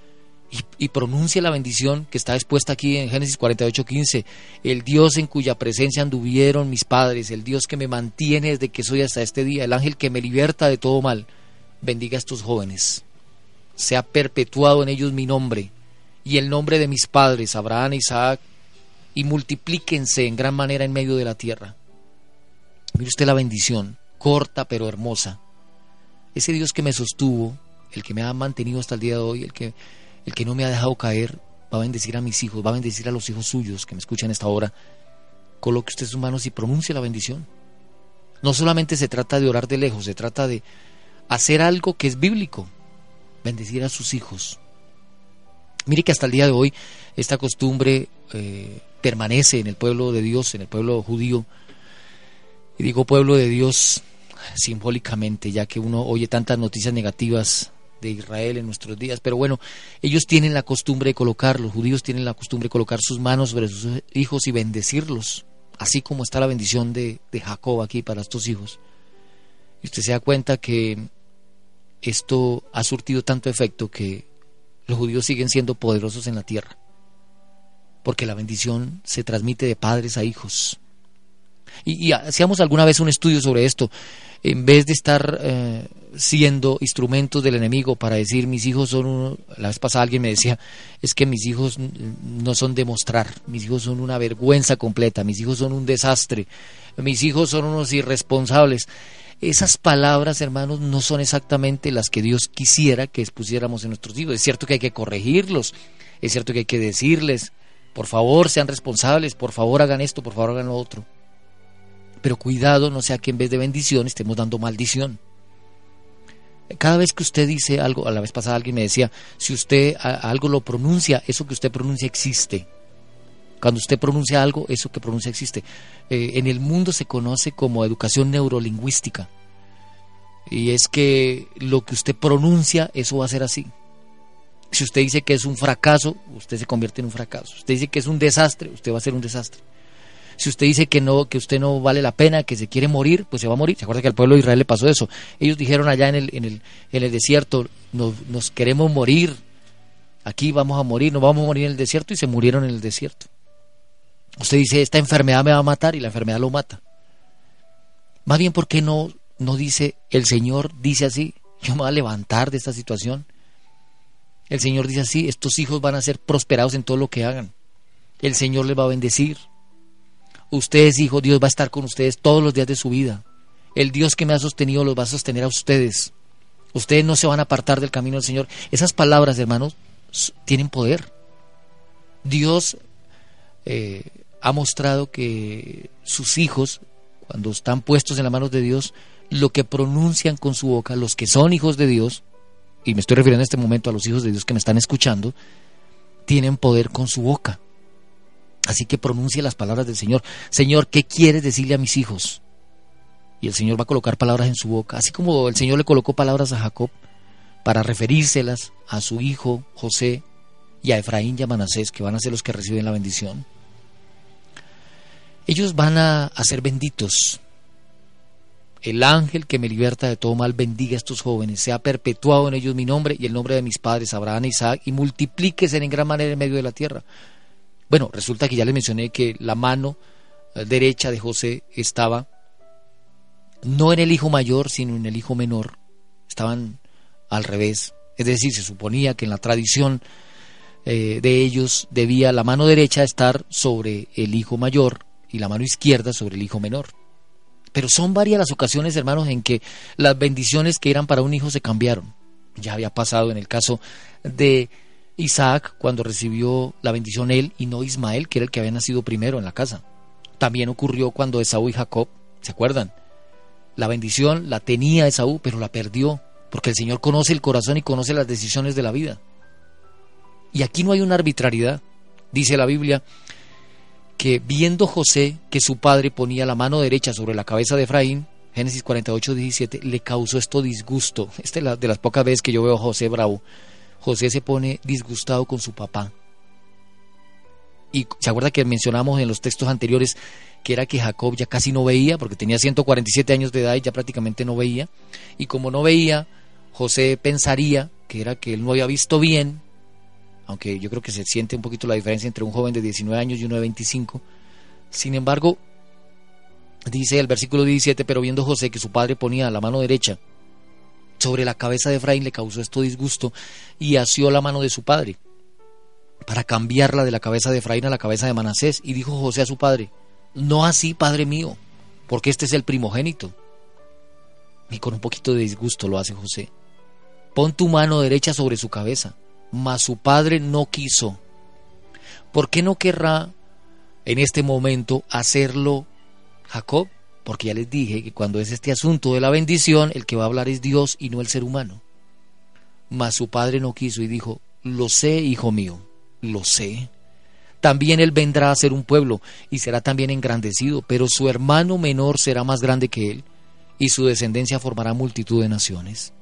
y, pronuncia la bendición que está expuesta aquí en Génesis 48:15. El Dios en cuya presencia anduvieron mis padres, el Dios que me mantiene desde que soy hasta este día, el ángel que me liberta de todo mal, bendiga a estos jóvenes. Sea perpetuado en ellos mi nombre y el nombre de mis padres, Abraham Isaac, y multiplíquense en gran manera en medio de la tierra. Mire usted la bendición, corta pero hermosa. Ese Dios que me sostuvo, el que me ha mantenido hasta el día de hoy, el que el que no me ha dejado caer va a bendecir a mis hijos, va a bendecir a los hijos suyos que me escuchan esta hora. Coloque usted sus manos y pronuncie la bendición. No solamente se trata de orar de lejos, se trata de hacer algo que es bíblico, bendecir a sus hijos. Mire que hasta el día de hoy esta costumbre eh, permanece en el pueblo de Dios, en el pueblo judío. Y digo pueblo de Dios simbólicamente, ya que uno oye tantas noticias negativas de Israel en nuestros días. Pero bueno, ellos tienen la costumbre de colocar, los judíos tienen la costumbre de colocar sus manos sobre sus hijos y bendecirlos, así como está la bendición de, de Jacob aquí para estos hijos. Y usted se da cuenta que esto ha surtido tanto efecto que los judíos siguen siendo poderosos en la tierra, porque la bendición se transmite de padres a hijos. Y, hacíamos alguna vez un estudio sobre esto, en vez de estar... Eh, siendo instrumentos del enemigo para decir mis hijos son uno, la vez pasada alguien me decía es que mis hijos no son de mostrar mis hijos son una vergüenza completa mis hijos son un desastre mis hijos son unos irresponsables esas palabras hermanos no son exactamente las que Dios quisiera que expusiéramos en nuestros hijos. Es cierto que hay que corregirlos es cierto que hay que decirles por favor sean responsables por favor hagan esto por favor hagan lo otro pero cuidado no sea que en vez de bendición estemos dando maldición. Cada vez que usted dice algo, a la vez pasada alguien me decía, si usted algo lo pronuncia, eso que usted pronuncia existe. Cuando usted pronuncia algo, eso que pronuncia existe. Eh, en el mundo se conoce como educación neurolingüística. Y es que lo que usted pronuncia, eso va a ser así. Si usted dice que es un fracaso, usted se convierte en un fracaso. Usted dice que es un desastre, usted va a ser un desastre. Si usted dice que no, que usted no vale la pena, que se quiere morir, pues se va a morir. ¿Se acuerda que al pueblo de Israel le pasó eso? Ellos dijeron allá en el, en el, el desierto, nos, nos queremos morir, aquí vamos a morir, nos vamos a morir en el desierto y se murieron en el desierto. Usted dice, esta enfermedad me va a matar y la enfermedad lo mata. Más bien, ¿por qué no, no dice, el Señor dice así, yo me voy a levantar de esta situación? El Señor dice así, estos hijos van a ser prosperados en todo lo que hagan. El Señor les va a bendecir. Ustedes, hijos, Dios va a estar con ustedes todos los días de su vida. El Dios que me ha sostenido los va a sostener a ustedes. Ustedes no se van a apartar del camino del Señor. Esas palabras, hermanos, tienen poder. Dios eh, ha mostrado que sus hijos, cuando están puestos en las manos de Dios, lo que pronuncian con su boca, los que son hijos de Dios, y me estoy refiriendo en este momento a los hijos de Dios que me están escuchando, tienen poder con su boca. Así que pronuncie las palabras del Señor. Señor, ¿qué quieres decirle a mis hijos? Y el Señor va a colocar palabras en su boca, así como el Señor le colocó palabras a Jacob para referírselas a su hijo José y a Efraín y a Manasés, que van a ser los que reciben la bendición. Ellos van a, ser benditos. El ángel que me liberta de todo mal bendiga a estos jóvenes, sea perpetuado en ellos mi nombre y el nombre de mis padres Abraham e Isaac, y multiplíquese en gran manera en medio de la tierra. Bueno, resulta que ya les mencioné que la mano eh, derecha de José estaba no en el hijo mayor, sino en el hijo menor. Estaban al revés. Es decir, se suponía que en la tradición eh, de ellos debía la mano derecha estar sobre el hijo mayor y la mano izquierda sobre el hijo menor. Pero son varias las ocasiones, hermanos, en que las bendiciones que eran para un hijo se cambiaron. Ya había pasado en el caso de Isaac cuando recibió la bendición él y no Ismael, que era el que había nacido primero en la casa. También ocurrió cuando Esaú y Jacob, ¿se acuerdan? La bendición la tenía Esaú, pero la perdió, porque el Señor conoce el corazón y conoce las decisiones de la vida. Y aquí no hay una arbitrariedad. Dice la Biblia que viendo José que su padre ponía la mano derecha sobre la cabeza de Efraín, Génesis 48, 17, le causó esto disgusto. Esta es de las pocas veces que yo veo a José bravo. José se pone disgustado con su papá. Y se acuerda que mencionamos en los textos anteriores que era que Jacob ya casi no veía, porque tenía 147 años de edad y ya prácticamente no veía. Y como no veía, José pensaría que era que él no había visto bien, aunque yo creo que se siente un poquito la diferencia entre un joven de 19 años y uno de 25. Sin embargo, dice el versículo 17, pero viendo José que su padre ponía la mano derecha sobre la cabeza de Efraín le causó esto disgusto y asió la mano de su padre para cambiarla de la cabeza de Efraín a la cabeza de Manasés. Y dijo José a su padre, no así, padre mío, porque este es el primogénito. Y con un poquito de disgusto lo hace José. Pon tu mano derecha sobre su cabeza. Mas su padre no quiso. ¿Por qué no querrá en este momento hacerlo Jacob? Porque ya les dije que cuando es este asunto de la bendición, el que va a hablar es Dios y no el ser humano. Mas su padre no quiso y dijo, lo sé, hijo mío, lo sé. También él vendrá a ser un pueblo y será también engrandecido, pero su hermano menor será más grande que él, y su descendencia formará multitud de naciones.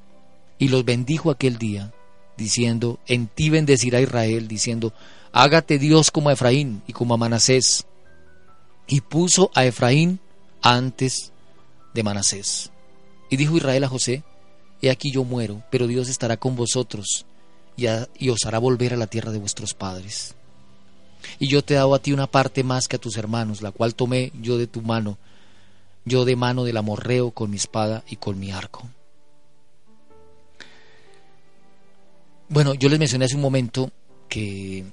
Y los bendijo aquel día, diciendo, en ti bendecirá Israel, diciendo, hágate Dios como a Efraín y como a Manasés. Y puso a Efraín antes de Manasés. Y dijo Israel a José, He aquí yo muero, pero Dios estará con vosotros y, os hará volver a la tierra de vuestros padres. Y yo te he dado a ti una parte más que a tus hermanos, la cual tomé yo de tu mano, yo de mano del amorreo con mi espada y con mi arco. Bueno, yo les mencioné hace un momento que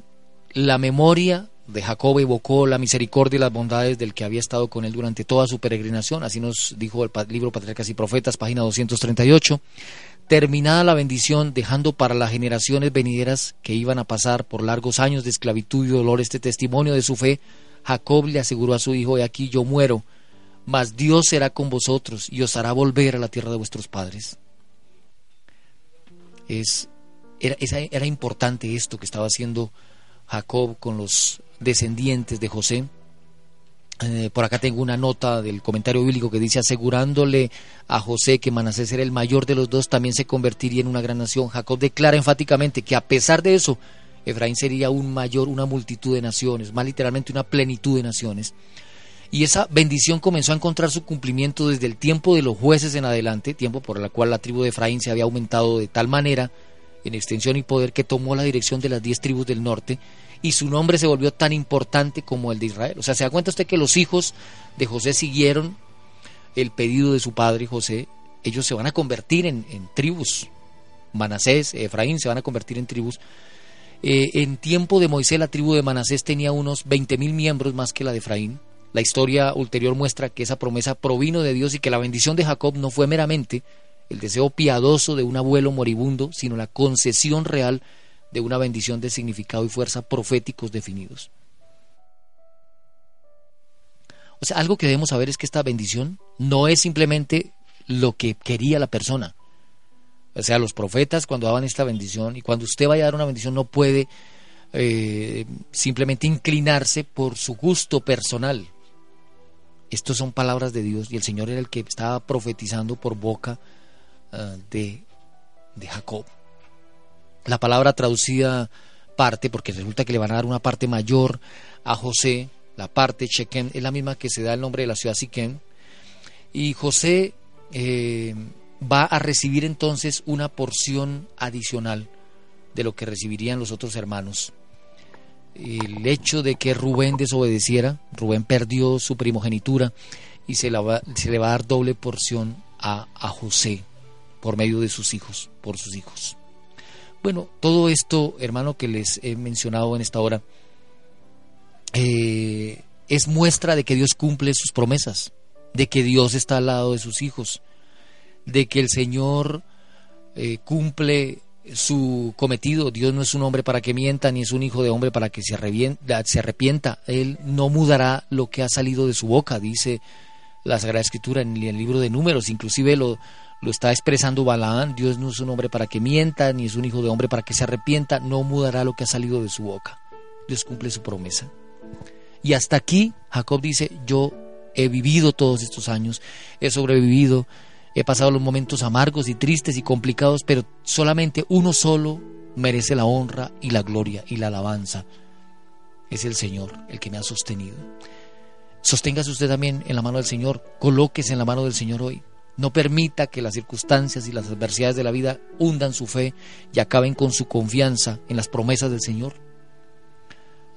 la memoria de Jacob evocó la misericordia y las bondades del que había estado con él durante toda su peregrinación, así nos dijo el libro Patriarcas y Profetas, página 238. Terminada la bendición, dejando para las generaciones venideras que iban a pasar por largos años de esclavitud y dolor este testimonio de su fe, Jacob le aseguró a su hijo, he aquí yo muero, mas Dios será con vosotros y os hará volver a la tierra de vuestros padres. Es, era, era importante esto que estaba haciendo Jacob con los descendientes de José. Eh, por acá tengo una nota del comentario bíblico que dice asegurándole a José que Manasés era el mayor de los dos, también se convertiría en una gran nación. Jacob declara enfáticamente que a pesar de eso, Efraín sería un mayor, una multitud de naciones, más literalmente una plenitud de naciones. Y esa bendición comenzó a encontrar su cumplimiento desde el tiempo de los jueces en adelante, tiempo por el cual la tribu de Efraín se había aumentado de tal manera en extensión y poder que tomó la dirección de las diez tribus del norte y su nombre se volvió tan importante como el de Israel. O sea, se da cuenta usted que los hijos de José siguieron el pedido de su padre José, ellos se van a convertir en, tribus. Manasés, Efraín se van a convertir en tribus. Eh, en tiempo de Moisés la tribu de Manasés tenía unos 20.000 miembros más que la de Efraín. La historia ulterior muestra que esa promesa provino de Dios y que la bendición de Jacob no fue meramente el deseo piadoso de un abuelo moribundo, sino la concesión real de una bendición de significado y fuerza proféticos definidos. O sea, algo que debemos saber es que esta bendición no es simplemente lo que quería la persona. O sea, los profetas cuando daban esta bendición y cuando usted vaya a dar una bendición no puede eh, simplemente inclinarse por su gusto personal. Estas son palabras de Dios y el Señor era el que estaba profetizando por boca eh, de, de Jacob la palabra traducida parte, porque resulta que le van a dar una parte mayor a José, la parte Chequem es la misma que se da el nombre de la ciudad Siquem, y José eh, va a recibir entonces una porción adicional de lo que recibirían los otros hermanos. El hecho de que Rubén desobedeciera, Rubén perdió su primogenitura y se, se le va a dar doble porción a, a José por medio de sus hijos, por sus hijos. Bueno, todo esto, hermano, que les he mencionado en esta hora, eh, es muestra de que Dios cumple sus promesas, de que Dios está al lado de sus hijos, de que el Señor eh, cumple su cometido. Dios no es un hombre para que mienta, ni es un hijo de hombre para que se, se arrepienta. Él no mudará lo que ha salido de su boca, dice la Sagrada Escritura en el libro de Números. Inclusive lo, lo está expresando Balaán, Dios no es un hombre para que mienta, ni es un hijo de hombre para que se arrepienta, no mudará lo que ha salido de su boca. Dios cumple su promesa. Y hasta aquí Jacob dice, yo he vivido todos estos años, he sobrevivido, he pasado los momentos amargos y tristes y complicados, pero solamente uno solo merece la honra y la gloria y la alabanza. Es el Señor el que me ha sostenido. Sosténgase usted también en la mano del Señor, colóquese en la mano del Señor hoy. No permita que las circunstancias y las adversidades de la vida hundan su fe y acaben con su confianza en las promesas del Señor.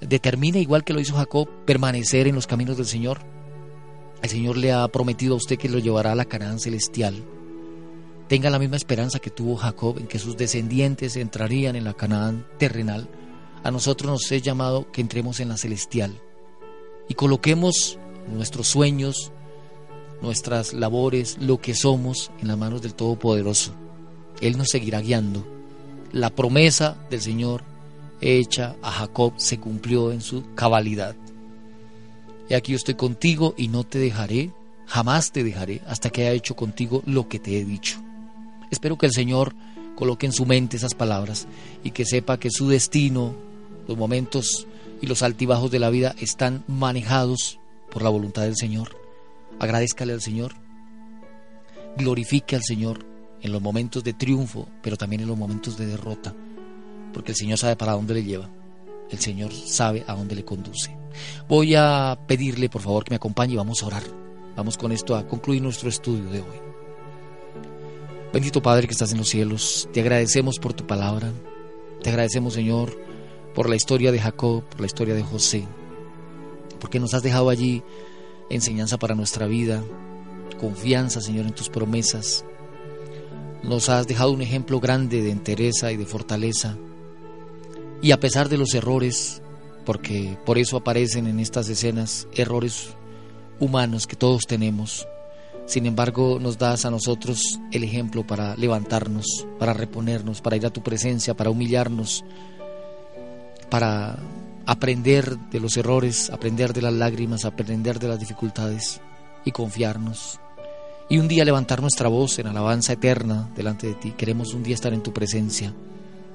Determine, igual que lo hizo Jacob, permanecer en los caminos del Señor. El Señor le ha prometido a usted que lo llevará a la Canaán celestial. Tenga la misma esperanza que tuvo Jacob en que sus descendientes entrarían en la Canaán terrenal. A nosotros nos es llamado que entremos en la celestial y coloquemos nuestros sueños, nuestras labores, lo que somos en las manos del Todopoderoso. Él nos seguirá guiando. La promesa del Señor hecha a Jacob se cumplió en su cabalidad. He aquí yo estoy contigo y no te dejaré, jamás te dejaré hasta que haya hecho contigo lo que te he dicho. Espero que el Señor coloque en su mente esas palabras y que sepa que su destino, los momentos y los altibajos de la vida están manejados por la voluntad del Señor Agradezcale al Señor. Glorifique al Señor en los momentos de triunfo, pero también en los momentos de derrota, porque el Señor sabe para dónde le lleva. El Señor sabe a dónde le conduce. Voy a pedirle, por favor, que me acompañe y vamos a orar. Vamos con esto a concluir nuestro estudio de hoy. Bendito Padre que estás en los cielos, te agradecemos por tu palabra. Te agradecemos, Señor, por la historia de Jacob, por la historia de José, porque nos has dejado allí enseñanza para nuestra vida, confianza, Señor, en tus promesas. nos has dejado un ejemplo grande de entereza y de fortaleza. Y a pesar de los errores, porque por eso aparecen en estas escenas errores humanos que todos tenemos, sin embargo nos das a nosotros el ejemplo para levantarnos, para reponernos, para ir a tu presencia, para humillarnos, para aprender de los errores, aprender de las lágrimas, aprender de las dificultades y confiarnos y un día levantar nuestra voz en alabanza eterna delante de ti. Queremos un día estar en tu presencia,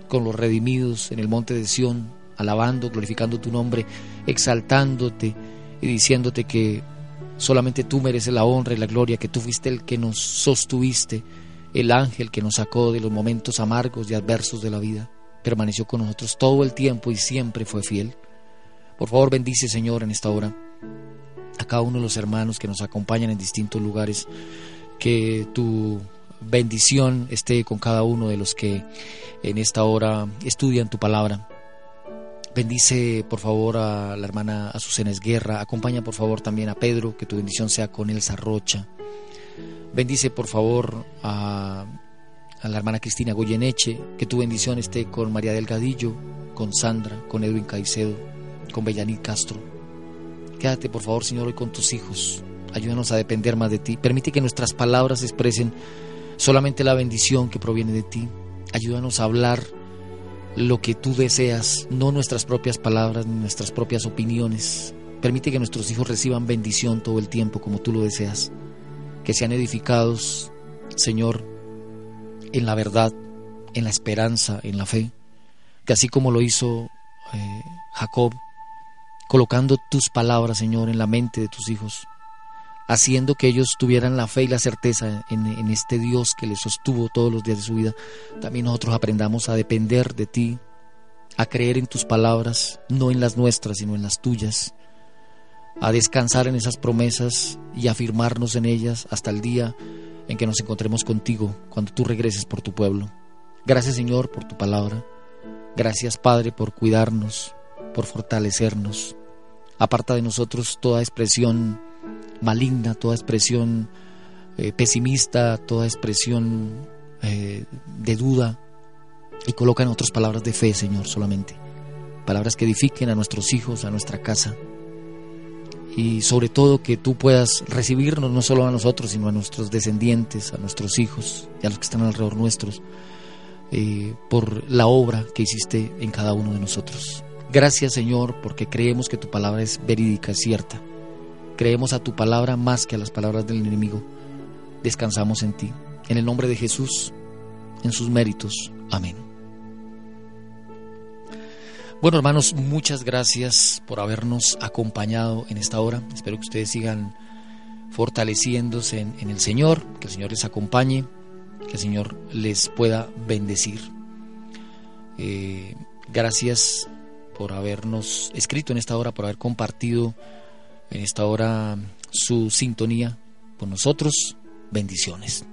con los redimidos en el monte de Sión, alabando, glorificando tu nombre, exaltándote y diciéndote que solamente tú mereces la honra y la gloria, que tú fuiste el que nos sostuviste, el ángel que nos sacó de los momentos amargos y adversos de la vida. Permaneció con nosotros todo el tiempo y siempre fue fiel. Por favor, bendice, Señor, en esta hora a cada uno de los hermanos que nos acompañan en distintos lugares, que tu bendición esté con cada uno de los que en esta hora estudian tu palabra. Bendice por favor a la hermana Azucena Guerra, acompaña por favor también a Pedro, que tu bendición sea con Elsa Rocha. Bendice por favor a, a la hermana Cristina Goyeneche, que tu bendición esté con María Delgadillo, con Sandra, con Edwin Caicedo, con Bellanit Castro. Quédate, por favor, Señor, hoy con tus hijos. Ayúdanos a depender más de ti. Permite que nuestras palabras expresen solamente la bendición que proviene de ti. Ayúdanos a hablar lo que tú deseas, no nuestras propias palabras ni nuestras propias opiniones. Permite que nuestros hijos reciban bendición todo el tiempo como tú lo deseas. Que sean edificados, Señor, en la verdad, en la esperanza, en la fe. Que así como lo hizo eh, Jacob, colocando tus palabras, Señor, en la mente de tus hijos, haciendo que ellos tuvieran la fe y la certeza en, este Dios que les sostuvo todos los días de su vida. También nosotros aprendamos a depender de ti, a creer en tus palabras, no en las nuestras, sino en las tuyas, a descansar en esas promesas y afirmarnos en ellas hasta el día en que nos encontremos contigo, cuando tú regreses por tu pueblo. Gracias Señor por tu palabra. Gracias Padre por cuidarnos, por fortalecernos aparta de nosotros toda expresión maligna, toda expresión eh, pesimista, toda expresión eh, de duda y coloca en otras palabras de fe, Señor, solamente. Palabras que edifiquen a nuestros hijos, a nuestra casa. Y sobre todo que tú puedas recibirnos no solo a nosotros, sino a nuestros descendientes, a nuestros hijos y a los que están alrededor nuestros, eh, por la obra que hiciste en cada uno de nosotros. Gracias Señor porque creemos que tu palabra es verídica, es cierta. Creemos a tu palabra más que a las palabras del enemigo. Descansamos en ti. En el nombre de Jesús, en sus méritos. Amén. Bueno hermanos, muchas gracias por habernos acompañado en esta hora. Espero que ustedes sigan fortaleciéndose en, el Señor, que el Señor les acompañe, que el Señor les pueda bendecir. Eh, gracias por habernos escrito en esta hora, por haber compartido en esta hora su sintonía con nosotros. Bendiciones.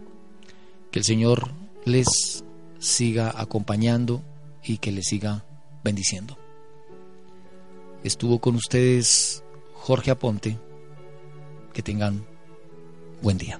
Que el Señor les siga acompañando y que les siga bendiciendo. Estuvo con ustedes Jorge Aponte. Que tengan buen día.